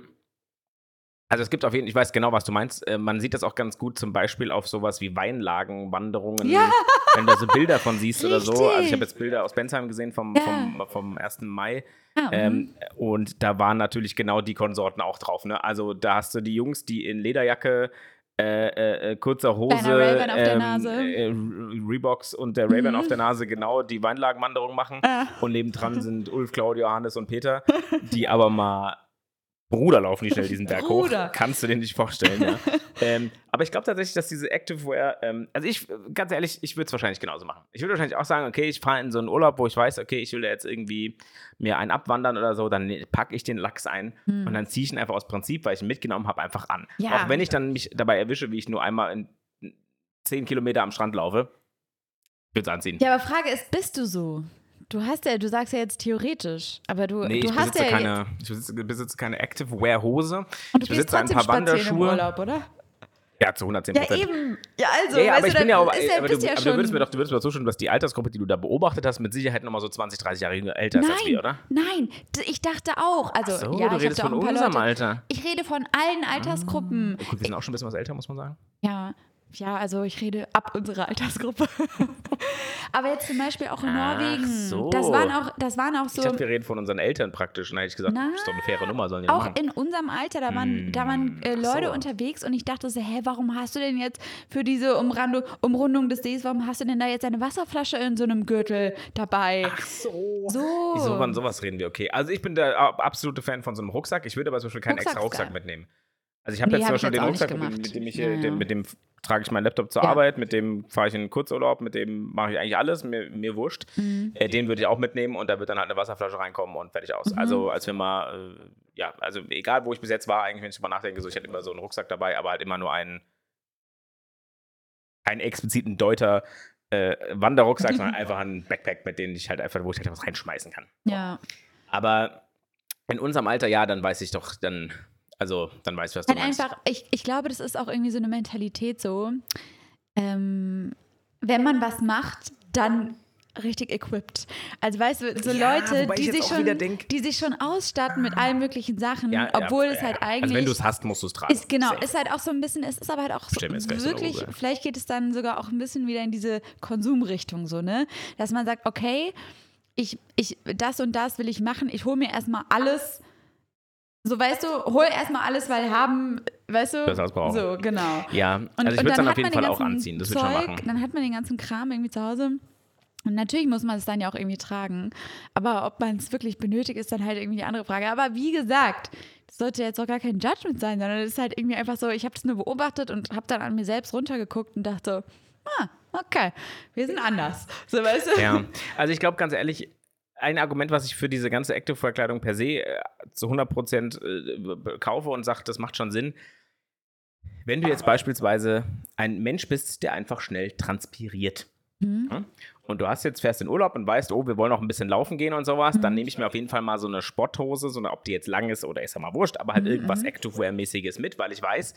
Also es gibt auf jeden Fall, ich weiß genau, was du meinst. Äh, man sieht das auch ganz gut zum Beispiel auf sowas wie Weinlagenwanderungen, Ja. wenn du so Bilder von siehst oder so. Also ich Richtig. habe jetzt Bilder aus Bensheim gesehen vom, Ja. vom, vom 1. Mai. Ah, mhm. Ähm, und da waren natürlich genau die Konsorten auch drauf. Ne? Also da hast du die Jungs, die in Lederjacke, äh, äh, äh, kurzer Hose, ähm, Nase. Äh, Re- Reeboks und der Ray-Ban Mhm. auf der Nase genau die Weinlagenwanderung machen. Ah. Und nebendran sind Ulf, Claudio, Hannes und Peter, die aber mal Bruder laufen die schnell diesen Berg Bruder. hoch. Kannst du dir nicht vorstellen, ja. ähm, aber ich glaube tatsächlich, dass diese Activewear, ähm, also ich, ganz ehrlich, ich würde es wahrscheinlich genauso machen. Ich würde wahrscheinlich auch sagen, okay, ich fahre in so einen Urlaub, wo ich weiß, okay, ich will jetzt irgendwie mir einen abwandern oder so, dann packe ich den Lachs ein Hm. und dann ziehe ich ihn einfach aus Prinzip, weil ich ihn mitgenommen habe, einfach an. Ja. Auch wenn ich dann mich dabei erwische, wie ich nur einmal in 10 Kilometer am Strand laufe, würde es anziehen. Ja, aber Frage ist, bist du so? Du hast ja, du sagst ja jetzt theoretisch, aber du, Nee, du ich hast ja keine, ich besitze, besitze keine Active-Wear-Hose. und du ich besitze ein paar spazieren im Wanderschuhe. Urlaub, oder? Ja, zu 110 Ja, Prozent. eben. Ja, also, Ja, ja, aber ich du, bin ja auch, ist ja, aber, du, ja aber du würdest mir doch, du würdest mir zustimmen, dass die Altersgruppe, die du da beobachtet hast, mit Sicherheit nochmal so 20, 30 Jahre älter ist als wir, oder? Nein, ich dachte auch. Also, so, ja, du ich redest von unserem Leute. Alter. Ich rede von allen Altersgruppen. Gut, wir sind auch schon ein bisschen was älter, muss man sagen. Ja, ja, also ich rede ab unserer Altersgruppe. aber jetzt zum Beispiel auch in Ach Norwegen. so. Das waren auch, das waren auch Ich so. dachte, wir reden von unseren Eltern praktisch. Hätte ich gesagt, Na, das ist doch eine faire Nummer, sollen die Auch machen. in unserem Alter, da waren, da waren äh, Hm, Leute so. unterwegs und ich dachte so, hä, warum hast du denn jetzt für diese Umrandung, Umrundung des Sees, warum hast du denn da jetzt eine Wasserflasche in so einem Gürtel dabei? Ach so. so. So, von sowas reden wir, okay. Also ich bin der absolute Fan von so einem Rucksack. Ich würde aber zum Beispiel keinen extra Rucksack ist Rucksack mitnehmen. Also ich habe Nee, jetzt hab Beispiel jetzt den Rucksack, mit dem, mit gemacht. dem ich, Ja, äh, den, mit dem trage ich meinen Laptop zur Ja. Arbeit, mit dem fahre ich in den Kurzurlaub, mit dem mache ich eigentlich alles, mir, mir wurscht. Mhm. Äh, den würde ich auch mitnehmen und da wird dann halt eine Wasserflasche reinkommen und fertig aus. Mhm. Also als wir mal, äh, ja, also egal wo ich bis jetzt war, eigentlich wenn ich drüber nachdenke, so ich hätte immer so einen Rucksack dabei, aber halt immer nur einen, keinen expliziten Deuter äh, Wanderrucksack, sondern einfach einen Backpack, mit dem ich halt einfach, wo ich halt was reinschmeißen kann. Ja. Aber in unserem Alter, ja, dann weiß ich doch, dann, also, dann weiß ich, was du Halt meinst. einfach, ich, ich glaube, das ist auch irgendwie so eine Mentalität so. Ähm, wenn man was macht, dann richtig equipped. Also weißt du, so Ja, Leute, die sich, schon, denk- die sich schon ausstatten mit allen möglichen Sachen, Ja, ja, obwohl es ja, halt ja. eigentlich. Also, wenn du es hast, musst du es tragen. Ist genau, Safe. ist halt auch so ein bisschen, es ist aber halt auch so so wirklich, Hose. vielleicht geht es dann sogar auch ein bisschen wieder in diese Konsumrichtung so, ne? Dass man sagt, okay, ich, ich, das und das will ich machen, ich hole mir erstmal alles, so weißt du, hol erstmal alles, weil haben, weißt du, Besser als brauchen. so, genau. Ja, Und, also ich würde es dann hat auf jeden Fall auch anziehen. Das würde ich schon machen. Dann hat man den ganzen Kram irgendwie zu Hause. Und natürlich muss man es dann ja auch irgendwie tragen. Aber ob man es wirklich benötigt, ist dann halt irgendwie die andere Frage. Aber wie gesagt, das sollte jetzt auch gar kein Judgment sein, sondern es ist halt irgendwie einfach so, ich habe das nur beobachtet und habe dann an mir selbst runtergeguckt und dachte, ah, okay, wir sind anders. So, weißt du? Ja, also ich glaube ganz ehrlich, ein Argument, was ich für diese ganze Activewear-Kleidung per se äh, zu 100% äh, kaufe und sage, das macht schon Sinn. Wenn du jetzt beispielsweise ein Mensch bist, der einfach schnell transpiriert Mhm. ja, und du hast jetzt fährst in Urlaub und weißt, oh, wir wollen noch ein bisschen laufen gehen und sowas, dann Mhm. nehme ich mir auf jeden Fall mal so eine Sporthose, so eine, ob die jetzt lang ist oder ist ja mal wurscht, aber halt Mhm, irgendwas mhm. Activewear-mäßiges mit, weil ich weiß,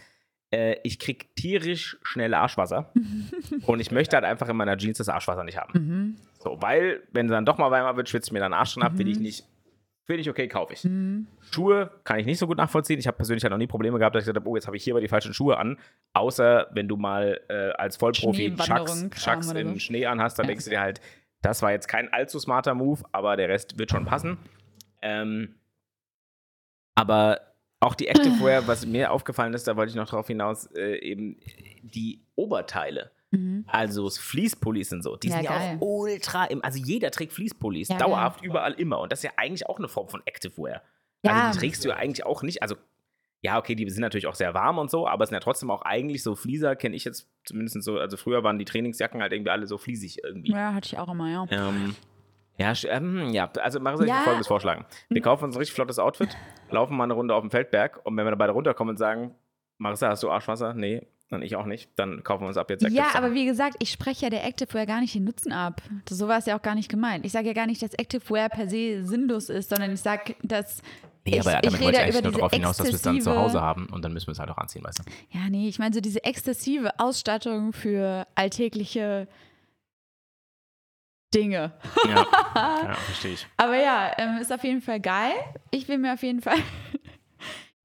äh, ich krieg tierisch schnell Arschwasser und ich möchte halt einfach in meiner Jeans das Arschwasser nicht haben. Mhm. So, weil, wenn dann doch mal wärmer wird, schwitzt mir dann Arsch schon ab, will ich nicht, will ich okay, kaufe ich. Mhm. Schuhe kann ich nicht so gut nachvollziehen. Ich habe persönlich halt noch nie Probleme gehabt, dass ich gesagt habe, oh, jetzt habe ich hier aber die falschen Schuhe an. Außer wenn du mal äh, als Vollprofi Chucks, Chucks im so. Schnee anhast, dann Ja. denkst du dir halt, das war jetzt kein allzu smarter Move, aber der Rest wird schon passen. Ähm, aber auch die Activewear, was mir aufgefallen ist, da wollte ich noch drauf hinaus, äh, eben die Oberteile. Mhm. Also Fließpullis und so, die Ja, sind ja geil. auch ultra, im, also jeder trägt Fließpullis, Ja, dauerhaft, überall, immer. Und das ist ja eigentlich auch eine Form von Activewear. Ja. Also die trägst du ja eigentlich auch nicht, also ja, okay, die sind natürlich auch sehr warm und so, aber es sind ja trotzdem auch eigentlich so Flieser, kenne ich jetzt zumindest so, also früher waren die Trainingsjacken halt irgendwie alle so fliesig irgendwie. Ja, hatte ich auch immer, ja. Ähm, ja, ähm, ja, also Marisa, ich Ja. will folgendes vorschlagen. Wir kaufen uns ein richtig flottes Outfit, laufen mal eine Runde auf dem Feldberg und wenn wir dann beide runterkommen und sagen, Marisa, hast du Arschwasser? Nee, dann ich auch nicht, dann kaufen wir uns ab jetzt Ja, Active aber wie gesagt, ich spreche ja der Activewear gar nicht den Nutzen ab. Das, so war es ja auch gar nicht gemeint. Ich sage ja gar nicht, dass Activewear per se sinnlos ist, sondern ich sage, dass. Nee, aber ich, damit ich wollte ich rede eigentlich über nur diese darauf hinaus, dass wir es dann zu Hause haben und dann müssen wir es halt auch anziehen, weißt du? Ja, nee, ich meine so diese exzessive Ausstattung für alltägliche Dinge. Ja, ja verstehe ich. Aber ja, ähm, ist auf jeden Fall geil. Ich will mir auf jeden Fall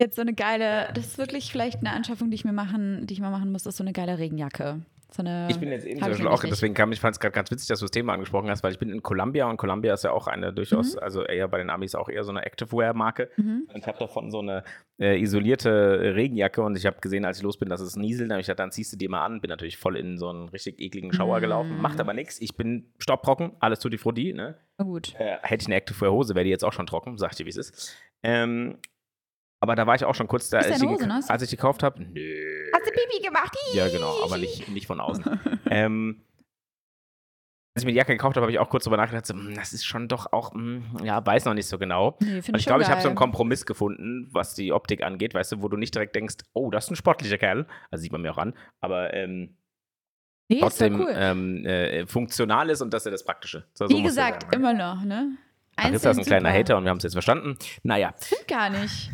jetzt so eine geile, das ist wirklich vielleicht eine Anschaffung, die ich mir machen, die ich mal machen muss, ist so eine geile Regenjacke. So eine, Ich bin jetzt eben zum auch, nicht. deswegen kam ich fand es gerade ganz witzig, dass du das Thema angesprochen hast, weil ich bin in Columbia und Columbia ist ja auch eine durchaus, Mhm. also eher bei den Amis auch eher so eine Activewear-Marke. Mhm. Und ich habe davon so eine äh, isolierte Regenjacke und ich habe gesehen, als ich los bin, dass es nieselt. Dann habe ich gedacht, dann ziehst du die mal an. Bin natürlich voll in so einen richtig ekligen Schauer Mm. gelaufen. Macht aber nichts. Ich bin staubtrocken, alles tutti frutti. Ne? Na gut. Äh, hätte ich eine Activewear-Hose, wäre die jetzt auch schon trocken. Sag ich dir, wie es ist. Ähm, aber da war ich auch schon kurz da, Ist als, ich, Hose nass? als ich die gekauft habe. Nö. Hast du Pipi gemacht? Ja, genau, aber nicht, nicht von außen. ähm, als ich mir die Jacke gekauft habe, habe ich auch kurz drüber nachgedacht, so, hm, das ist schon doch auch, hm, ja, weiß noch nicht so genau. Nee, ich glaube, ich habe so einen. Kompromiss gefunden, was die Optik angeht, weißt du, wo du nicht direkt denkst, oh, das ist ein sportlicher Kerl. Also sieht man mir auch an, aber ähm, Nee, ist trotzdem doch cool. ähm, äh, funktional ist und das ist ja das Praktische. So, so Wie ja gesagt, sein. immer noch, ne? Marissa ist ein kleiner. Hater und wir haben es jetzt verstanden. Naja, Stimmt gar nicht.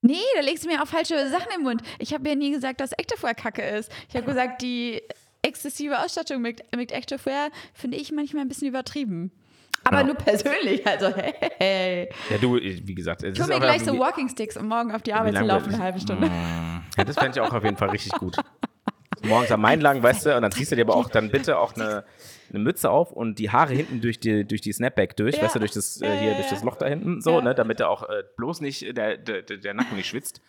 Nee, da legst du mir auch falsche Sachen im Mund. Ich habe ja nie gesagt, dass Activewear kacke ist. Ich habe gesagt, die exzessive Ausstattung mit, mit Activewear finde ich manchmal ein bisschen übertrieben. Aber Ja. nur persönlich, also hey, hey. ja, du, wie gesagt, es Tu ist mir gleich so Walking Sticks, um morgen auf die Arbeit zu laufen, eine halbe Stunde. Ja, das fände ich auch auf jeden Fall richtig gut. Morgens am Main lang, weißt du, und dann ziehst du dir aber auch dann bitte auch eine, eine Mütze auf und die Haare hinten durch die, durch die Snapback durch, Ja. weißt du, durch das, äh, hier, durch das Loch da hinten, so, Ja. ne, damit er auch äh, bloß nicht, äh, der, der, der der Nacken nicht schwitzt.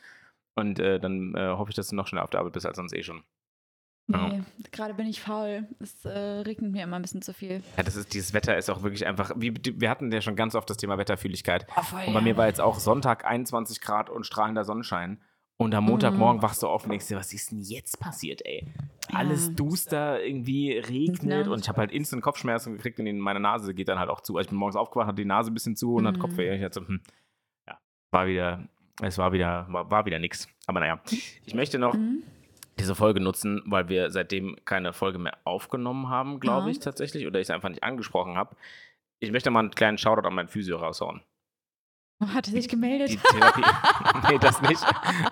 Und äh, dann äh, hoffe ich, dass du noch schneller auf der Arbeit bist als sonst eh schon. Nee, gerade bin ich faul. Es äh, regnet mir immer ein bisschen zu viel. Ja, das ist, dieses Wetter ist auch wirklich einfach, wie, wir hatten ja schon ganz oft das Thema Wetterfühligkeit. Oh, voll, Und bei ja. mir war jetzt auch Sonntag 21 Grad und strahlender Sonnenschein. Und am Montagmorgen wachst du auf und denkst dir, was ist denn jetzt passiert, ey? Alles Ja. duster, irgendwie regnet Ne? und ich habe halt instant Kopfschmerzen gekriegt und in meine Nase geht dann halt auch zu. Also ich bin morgens aufgewacht, hatte die Nase ein bisschen zu und hat Mhm. Kopfweh. Ich hatte so, hm, ja, war wieder, es war wieder, war, war wieder nix. Aber naja, ich möchte noch Mhm. diese Folge nutzen, weil wir seitdem keine Folge mehr aufgenommen haben, glaube Ja. ich tatsächlich, oder ich es einfach nicht angesprochen habe. Ich möchte mal einen kleinen Shoutout an meinen Physio raushauen. Oh, hat er sich gemeldet? Die Therapie. nee, das nicht.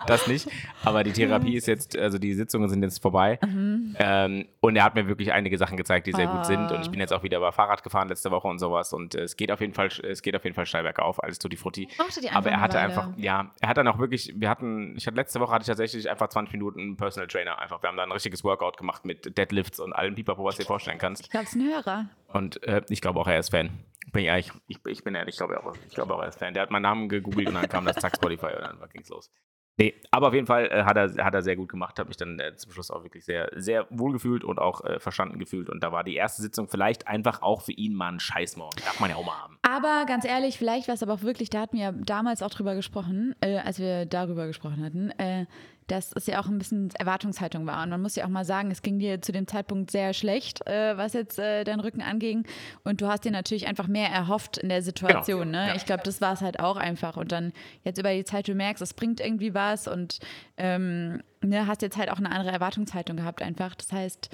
Das nicht. Aber die Therapie ist jetzt, also die Sitzungen sind jetzt vorbei. Mhm. Ähm, und er hat mir wirklich einige Sachen gezeigt, die sehr gut sind. Und ich Ah. bin jetzt auch wieder über Fahrrad gefahren letzte Woche und sowas. Und äh, es geht auf jeden Fall, es geht auf jeden Fall steil bergauf, alles tutti frutti. Die Aber er hatte einfach, ja, er hat dann auch wirklich, wir hatten, ich hatte letzte Woche hatte ich tatsächlich einfach 20 Minuten einen Personal Trainer. Einfach, wir haben da ein richtiges Workout gemacht mit Deadlifts und allem Pipapo, was du dir vorstellen kannst. Ich glaube, es ist ein Hörer. Und äh, ich glaube auch, er ist Fan. Bin ich ehrlich, ich, ich bin ehrlich, ich glaube auch, ich auch, er Fan. Der hat meinen Namen gegoogelt und dann kam das Zack Spotify und dann ging's los. Nee, aber auf jeden Fall äh, hat, er, hat er sehr gut gemacht, habe mich dann äh, zum Schluss auch wirklich sehr, sehr wohl gefühlt und auch äh, verstanden gefühlt. Und da war die erste Sitzung vielleicht einfach auch für ihn mal ein Scheißmorgen. Darf man ja auch mal haben. Aber ganz ehrlich, vielleicht war es aber auch wirklich, da hatten wir ja damals auch drüber gesprochen, äh, als wir darüber gesprochen hatten, äh, dass es ja auch ein bisschen Erwartungshaltung war. Und man muss ja auch mal sagen, es ging dir zu dem Zeitpunkt sehr schlecht, äh, was jetzt äh, deinen Rücken anging. Und du hast dir natürlich einfach mehr erhofft in der Situation. Ne? Ja. Ich glaube, das war es halt auch einfach. Und dann jetzt über die Zeit, du merkst, es bringt irgendwie was und ähm, ne, hast jetzt halt auch eine andere Erwartungshaltung gehabt einfach. Das heißt,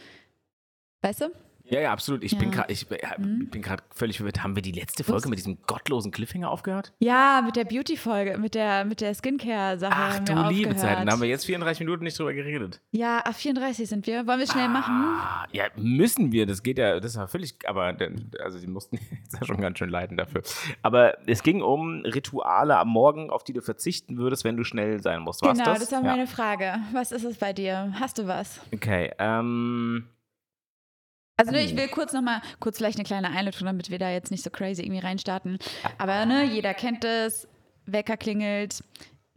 weißt du? Ja, ja, absolut. Ich Ja. bin gerade ich, Mhm. bin gerade völlig verwirrt. Haben wir die letzte Folge Ups. mit diesem gottlosen Cliffhanger aufgehört? Ja, mit der Beauty-Folge, mit der, mit der Skincare-Sache. Ach haben du liebe aufgehört. Zeit. Da haben wir jetzt 34 Minuten nicht drüber geredet. Ja, ab 34 sind wir. Wollen wir schnell machen? Ah, ja, müssen wir. Das geht ja, das war völlig, aber also sie mussten jetzt ja schon ganz schön leiden dafür. Aber es ging um Rituale am Morgen, auf die du verzichten würdest, wenn du schnell sein musst. War's Genau, das? das war Ja. meine Frage. Was ist es bei dir? Hast du was? Okay, ähm, Also ne, ich will kurz nochmal, kurz vielleicht eine kleine Einleitung, damit wir da jetzt nicht so crazy irgendwie reinstarten. Aber ne, jeder kennt es. Wecker klingelt,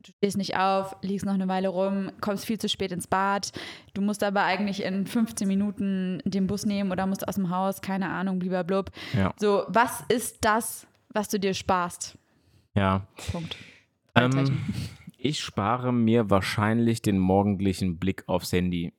du stehst nicht auf, liegst noch eine Weile rum, kommst viel zu spät ins Bad. Du musst aber eigentlich in 15 Minuten den Bus nehmen oder musst aus dem Haus, keine Ahnung, blub. ja. So, was ist das, was du dir sparst? ja. Punkt. Ähm, ich spare mir wahrscheinlich den morgendlichen Blick aufs Handy.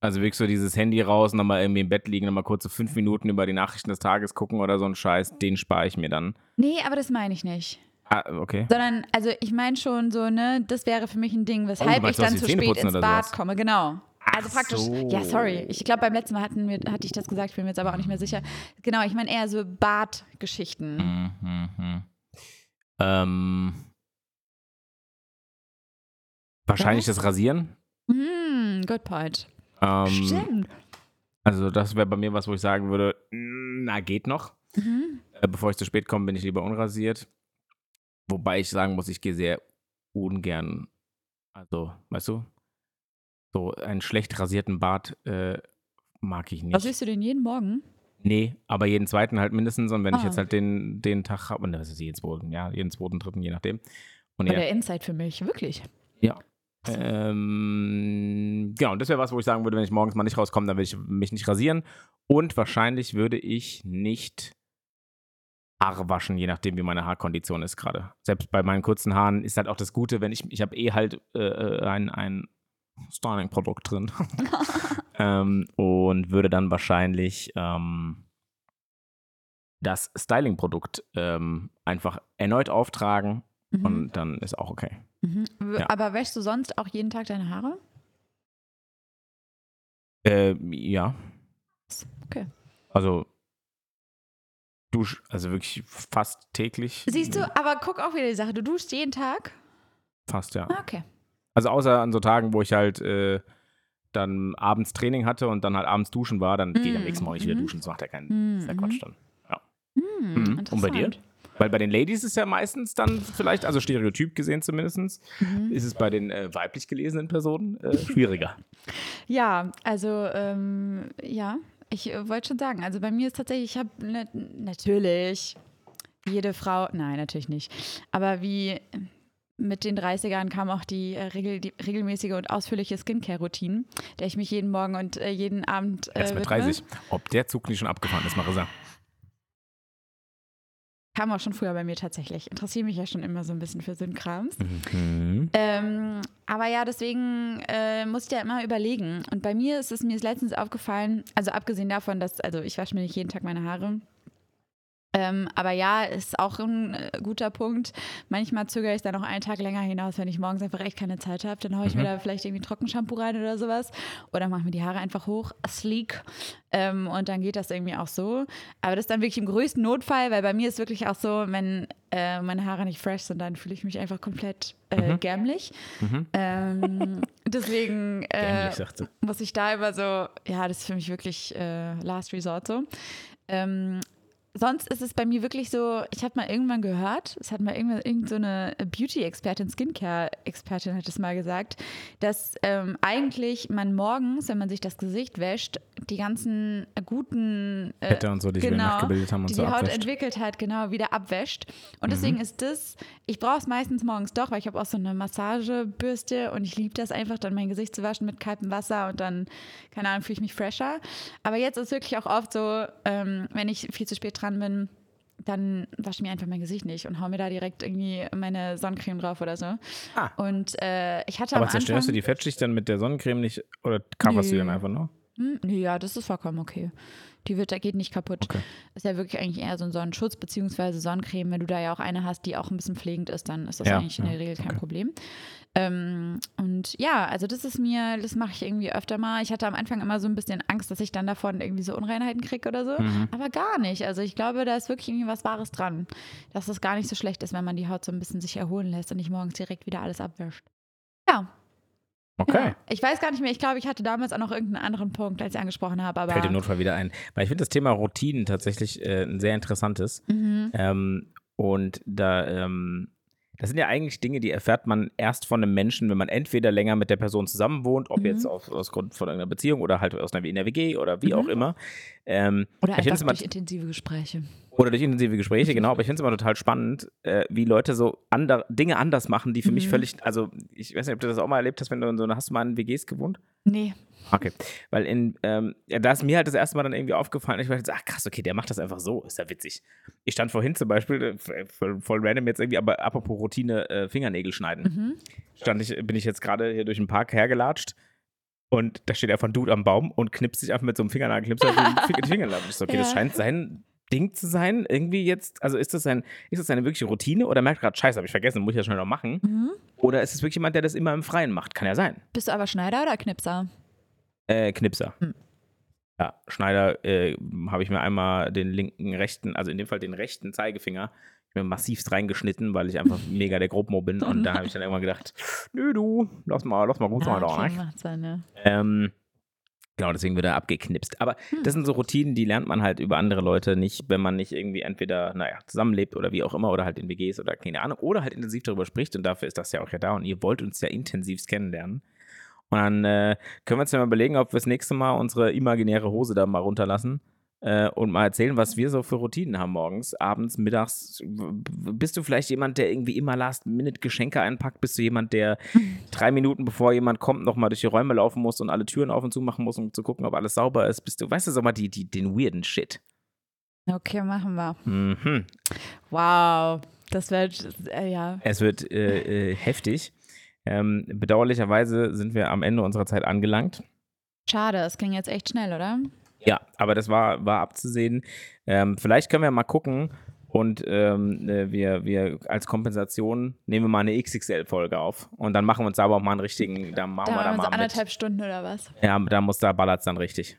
Also wirklich so dieses Handy raus, nochmal irgendwie im Bett liegen, nochmal kurz so fünf Minuten über die Nachrichten des Tages gucken oder so ein Scheiß, den spare ich mir dann. Nee, aber das meine ich nicht. Ah, okay. Sondern, also ich meine schon so, ne, das wäre für mich ein Ding, Oh, weshalb meinst, ich dann zu spät ins Bad komme, genau. Also Ach praktisch, so. ja, sorry. Ich glaube, beim letzten Mal hatten wir, hatte ich das gesagt, ich bin mir jetzt aber auch nicht mehr sicher. Genau, ich meine eher so Badgeschichten. Mhm, mhm. Ähm, wahrscheinlich das Rasieren. Hm, good point. Ähm, Stimmt. Also das wäre bei mir was, wo ich sagen würde, mm, na geht noch. Mhm. Äh, bevor ich zu spät komme, bin ich lieber unrasiert. Wobei ich sagen muss, ich gehe sehr ungern, also, weißt du, so einen schlecht rasierten Bart äh, mag ich nicht. Was siehst du denn jeden Morgen? Nee, aber jeden zweiten halt mindestens. Und wenn ich Ah. jetzt halt den, den Tag habe, und das ist jeden zweiten, ja, jeden zweiten, dritten, je nachdem. Und Bei ja, der Insight für mich, wirklich. ja. Ähm, genau, und das wäre was, wo ich sagen würde, wenn ich morgens mal nicht rauskomme, dann will ich mich nicht rasieren. Und wahrscheinlich würde ich nicht Haare waschen, je nachdem, wie meine Haarkondition ist gerade. Selbst bei meinen kurzen Haaren ist halt auch das Gute, wenn ich, ich habe eh halt äh, äh, ein, ein Styling-Produkt drin. ähm, und würde dann wahrscheinlich ähm, das Styling-Produkt ähm, einfach erneut auftragen Mhm. und dann ist auch okay. Mhm. Ja. Aber wäschst du sonst auch jeden Tag deine Haare? Äh, ja. Okay. Also dusch, also wirklich fast täglich. Siehst du, aber guck auch wieder die Sache. Du duschst jeden Tag? Fast, ja. Ah, Okay. Also außer an so Tagen, wo ich halt äh, dann abends Training hatte und dann halt abends duschen war, dann gehe ich am nächsten Morgen nicht wieder Mhm. duschen. Das macht ja keinen Mhm. ja Quatsch dann. Hm, Mhm. Und bei dir? Weil bei den Ladies ist ja meistens dann vielleicht, also stereotyp gesehen zumindest, Mhm. ist es bei den äh, weiblich gelesenen Personen äh, schwieriger. Ja, also ähm, ja, ich äh, wollte schon sagen, also bei mir ist tatsächlich, ich habe ne, natürlich jede Frau, nein, natürlich nicht, aber wie mit den 30ern kam auch die, äh, regel, die regelmäßige und ausführliche Skincare-Routine, der ich mich jeden Morgen und äh, jeden Abend äh, Erst mit widme. 30. Ob der Zug nicht schon abgefahren ist, Marissa. Kam auch schon früher bei mir tatsächlich. Interessiere mich ja schon immer so ein bisschen für so einen Krams. Mhm. Ähm, aber ja, deswegen äh, muss ich ja immer überlegen. Und bei mir ist es mir ist letztens aufgefallen, also abgesehen davon, dass, also ich wasche mir nicht jeden Tag meine Haare. Ähm, aber ja, ist auch ein äh, guter Punkt. Manchmal zögere ich dann noch einen Tag länger hinaus, wenn ich morgens einfach echt keine Zeit habe. Dann haue ich Mhm. mir da vielleicht irgendwie Trockenshampoo rein oder sowas. Oder mache mir die Haare einfach hoch, sleek. Ähm, und dann geht das irgendwie auch so. Aber das ist dann wirklich im größten Notfall, weil bei mir ist wirklich auch so, wenn äh, meine Haare nicht fresh sind, dann fühle ich mich einfach komplett äh, Mhm. Mhm. Ähm, deswegen äh, sie. muss ich da immer so, ja, das ist für mich wirklich äh, Last Resort so. Ähm, sonst ist es bei mir wirklich so, ich habe mal irgendwann gehört, es hat mal irgendwann irgend so eine Beauty-Expertin, Skincare-Expertin hat es mal gesagt, dass ähm, eigentlich man morgens, wenn man sich das Gesicht wäscht, die ganzen guten äh, Fette und so, die sich über die Nacht gebildet haben und die so die Haut abwäscht. entwickelt hat, genau, wieder abwäscht. Und Mhm. deswegen ist das, ich brauche es meistens morgens doch, weil ich habe auch so eine Massagebürste und ich liebe das einfach, dann mein Gesicht zu waschen mit kaltem Wasser und dann, keine Ahnung, fühle ich mich fresher. Aber jetzt ist wirklich auch oft so, ähm, wenn ich viel zu spät dran bin, dann wasche ich mir einfach mein Gesicht nicht und hau mir da direkt irgendwie meine Sonnencreme drauf oder so. Ah. Und äh, ich hatte Aber zerstörst du Anfang, die Fettschicht dann mit der Sonnencreme nicht oder coverst du dann einfach nur? Hm, ja, das ist vollkommen okay. Die wird, da geht nicht kaputt. Okay. Ist ja wirklich eigentlich eher so ein Sonnenschutz beziehungsweise Sonnencreme. Wenn du da ja auch eine hast, die auch ein bisschen pflegend ist, dann ist das Ja, eigentlich in der ja, Regel kein okay. Problem. Ähm, und ja, also das ist mir, das mache ich irgendwie öfter mal. Ich hatte am Anfang immer so ein bisschen Angst, dass ich dann davon irgendwie so Unreinheiten kriege oder so. Mhm. Aber gar nicht. Also ich glaube, da ist wirklich irgendwie was Wahres dran. Dass es gar nicht so schlecht ist, wenn man die Haut so ein bisschen sich erholen lässt und nicht morgens direkt wieder alles abwäscht. Ja, Okay. ja. Ich weiß gar nicht mehr. Ich glaube, ich hatte damals auch noch irgendeinen anderen Punkt, als ich angesprochen habe. Aber Fällt im Notfall wieder ein. Weil ich finde das Thema Routinen tatsächlich äh, ein sehr interessantes. Mhm. Ähm, und da, ähm, das sind ja eigentlich Dinge, die erfährt man erst von einem Menschen, wenn man entweder länger mit der Person zusammen wohnt, ob Mhm. jetzt auf, aus Grund von irgendeiner Beziehung oder halt aus einer WG oder wie Mhm. auch immer. Ähm, Oder einfach durch intensive Gespräche. Oder durch intensive Gespräche, genau. Aber ich finde es immer total spannend, äh, wie Leute so ander, Dinge anders machen, die für mich Mhm. völlig, also ich weiß nicht, ob du das auch mal erlebt hast, wenn du in so einer, hast du mal in WGs gewohnt? Nee. Okay. Weil in, ähm, ja, da ist mir halt das erste Mal dann irgendwie aufgefallen, ich war jetzt, ach krass, okay, der macht das einfach so, ist ja witzig. Ich stand vorhin zum Beispiel, äh, voll, voll random jetzt irgendwie, aber apropos Routine, äh, Fingernägel schneiden. Mhm. Stand ich, bin ich jetzt gerade hier durch den Park hergelatscht und da steht einfach ein Dude am Baum und knipst sich einfach mit so einem Fingernagelknipser die Finger-. Ich so, okay, das Ja. scheint sein Ding zu sein, irgendwie jetzt, also ist das sein, ist das eine wirkliche Routine oder merkt gerade, scheiße, habe ich vergessen, muss ich das schnell noch machen? Mhm. Oder ist es wirklich jemand, der das immer im Freien macht? Kann ja sein. Bist du aber Schneider oder Knipser? Äh, Knipser. Hm. Ja, Schneider äh, habe ich mir einmal den linken, rechten, also in dem Fall den rechten Zeigefinger, mir massivst reingeschnitten, weil ich einfach mega der Grobmo bin. Und da habe ich dann irgendwann gedacht, nö du, lass mal, lass mal gut sein, Ja, doch, okay, ne? Ähm, genau, deswegen wird er abgeknipst. Aber das sind so Routinen, die lernt man halt über andere Leute nicht, wenn man nicht irgendwie entweder, naja, zusammenlebt oder wie auch immer oder halt in WGs oder keine Ahnung oder halt intensiv darüber spricht und dafür ist das ja auch ja da und ihr wollt uns ja intensivst kennenlernen. Und dann äh, können wir uns ja mal überlegen, ob wir das nächste Mal unsere imaginäre Hose da mal runterlassen äh, und mal erzählen, was wir so für Routinen haben morgens, abends, mittags. Bist du vielleicht jemand, der irgendwie immer Last-Minute Geschenke einpackt? Bist du jemand, der drei Minuten bevor jemand kommt, nochmal durch die Räume laufen muss und alle Türen auf und zu machen muss, um zu gucken, ob alles sauber ist? Bist du, weißt du, sag mal, die, die, den weirden Shit. Okay, machen wir. Mhm. Wow. Das wird, äh, ja. Es wird äh, äh, heftig. Ähm, bedauerlicherweise sind wir am Ende unserer Zeit angelangt. Schade, es ging jetzt echt schnell, oder? Ja, aber das war, war abzusehen. Ähm, vielleicht können wir mal gucken und ähm, äh, wir, wir als Kompensation nehmen wir mal eine XXL-Folge auf. Und dann machen wir uns aber auch mal einen richtigen, da machen Da wir da mal anderthalb mit. Stunden oder was? Ja, da muss da ballert es dann richtig.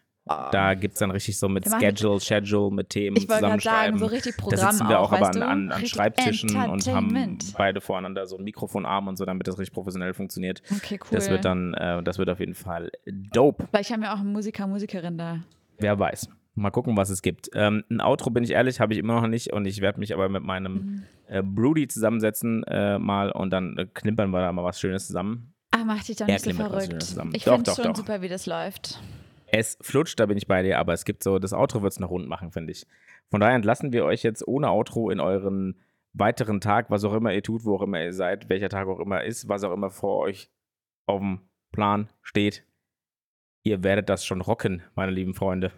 Da gibt es dann richtig so mit Wir Schedule, Schedule, mit Themen Ich wollte gerade zusammenschreiben. sagen, so richtig da Programm sitzen wir auch, aber weißt an, an, an Schreibtischen und haben beide voreinander so einen Mikrofonarm und so, damit das richtig professionell funktioniert. Okay, cool. Das wird dann, äh, das wird auf jeden Fall dope. Vielleicht haben wir auch einen Musiker, Musikerin da. Wer weiß. Mal gucken, was es gibt. Ähm, ein Outro, bin ich ehrlich, habe ich immer noch nicht und ich werde mich aber mit meinem Mhm. äh, Broody zusammensetzen äh, mal und dann äh, knippern wir da mal was Schönes zusammen. Ach, mach dich doch nicht so verrückt. Ich finde doch, schon doch. super, wie das läuft. Es flutscht, da bin ich bei dir, aber es gibt so, das Outro wird es noch rund machen, finde ich. Von daher entlassen wir euch jetzt ohne Outro in euren weiteren Tag, was auch immer ihr tut, wo auch immer ihr seid, welcher Tag auch immer ist, was auch immer vor euch auf dem Plan steht. Ihr werdet das schon rocken, meine lieben Freunde.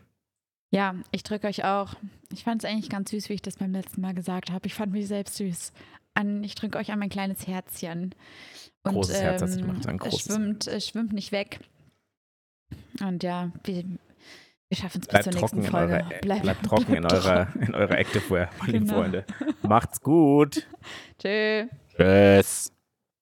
Ja, ich drücke euch auch. Ich fand es eigentlich ganz süß, wie ich das beim letzten Mal gesagt habe. Ich fand mich selbst süß. An, ich drücke euch an mein kleines Herzchen. Und, Großes Herz hast du gemacht, ein es großes. schwimmt, es schwimmt nicht weg. Und ja, wir, wir schaffen es bis Bleibt zur nächsten in Folge. eurer, Bleib- bleibt trocken in bleib eurer, in eurer Activewear, meine lieben Genau. Freunde. Macht's gut. Tschö. Tschüss.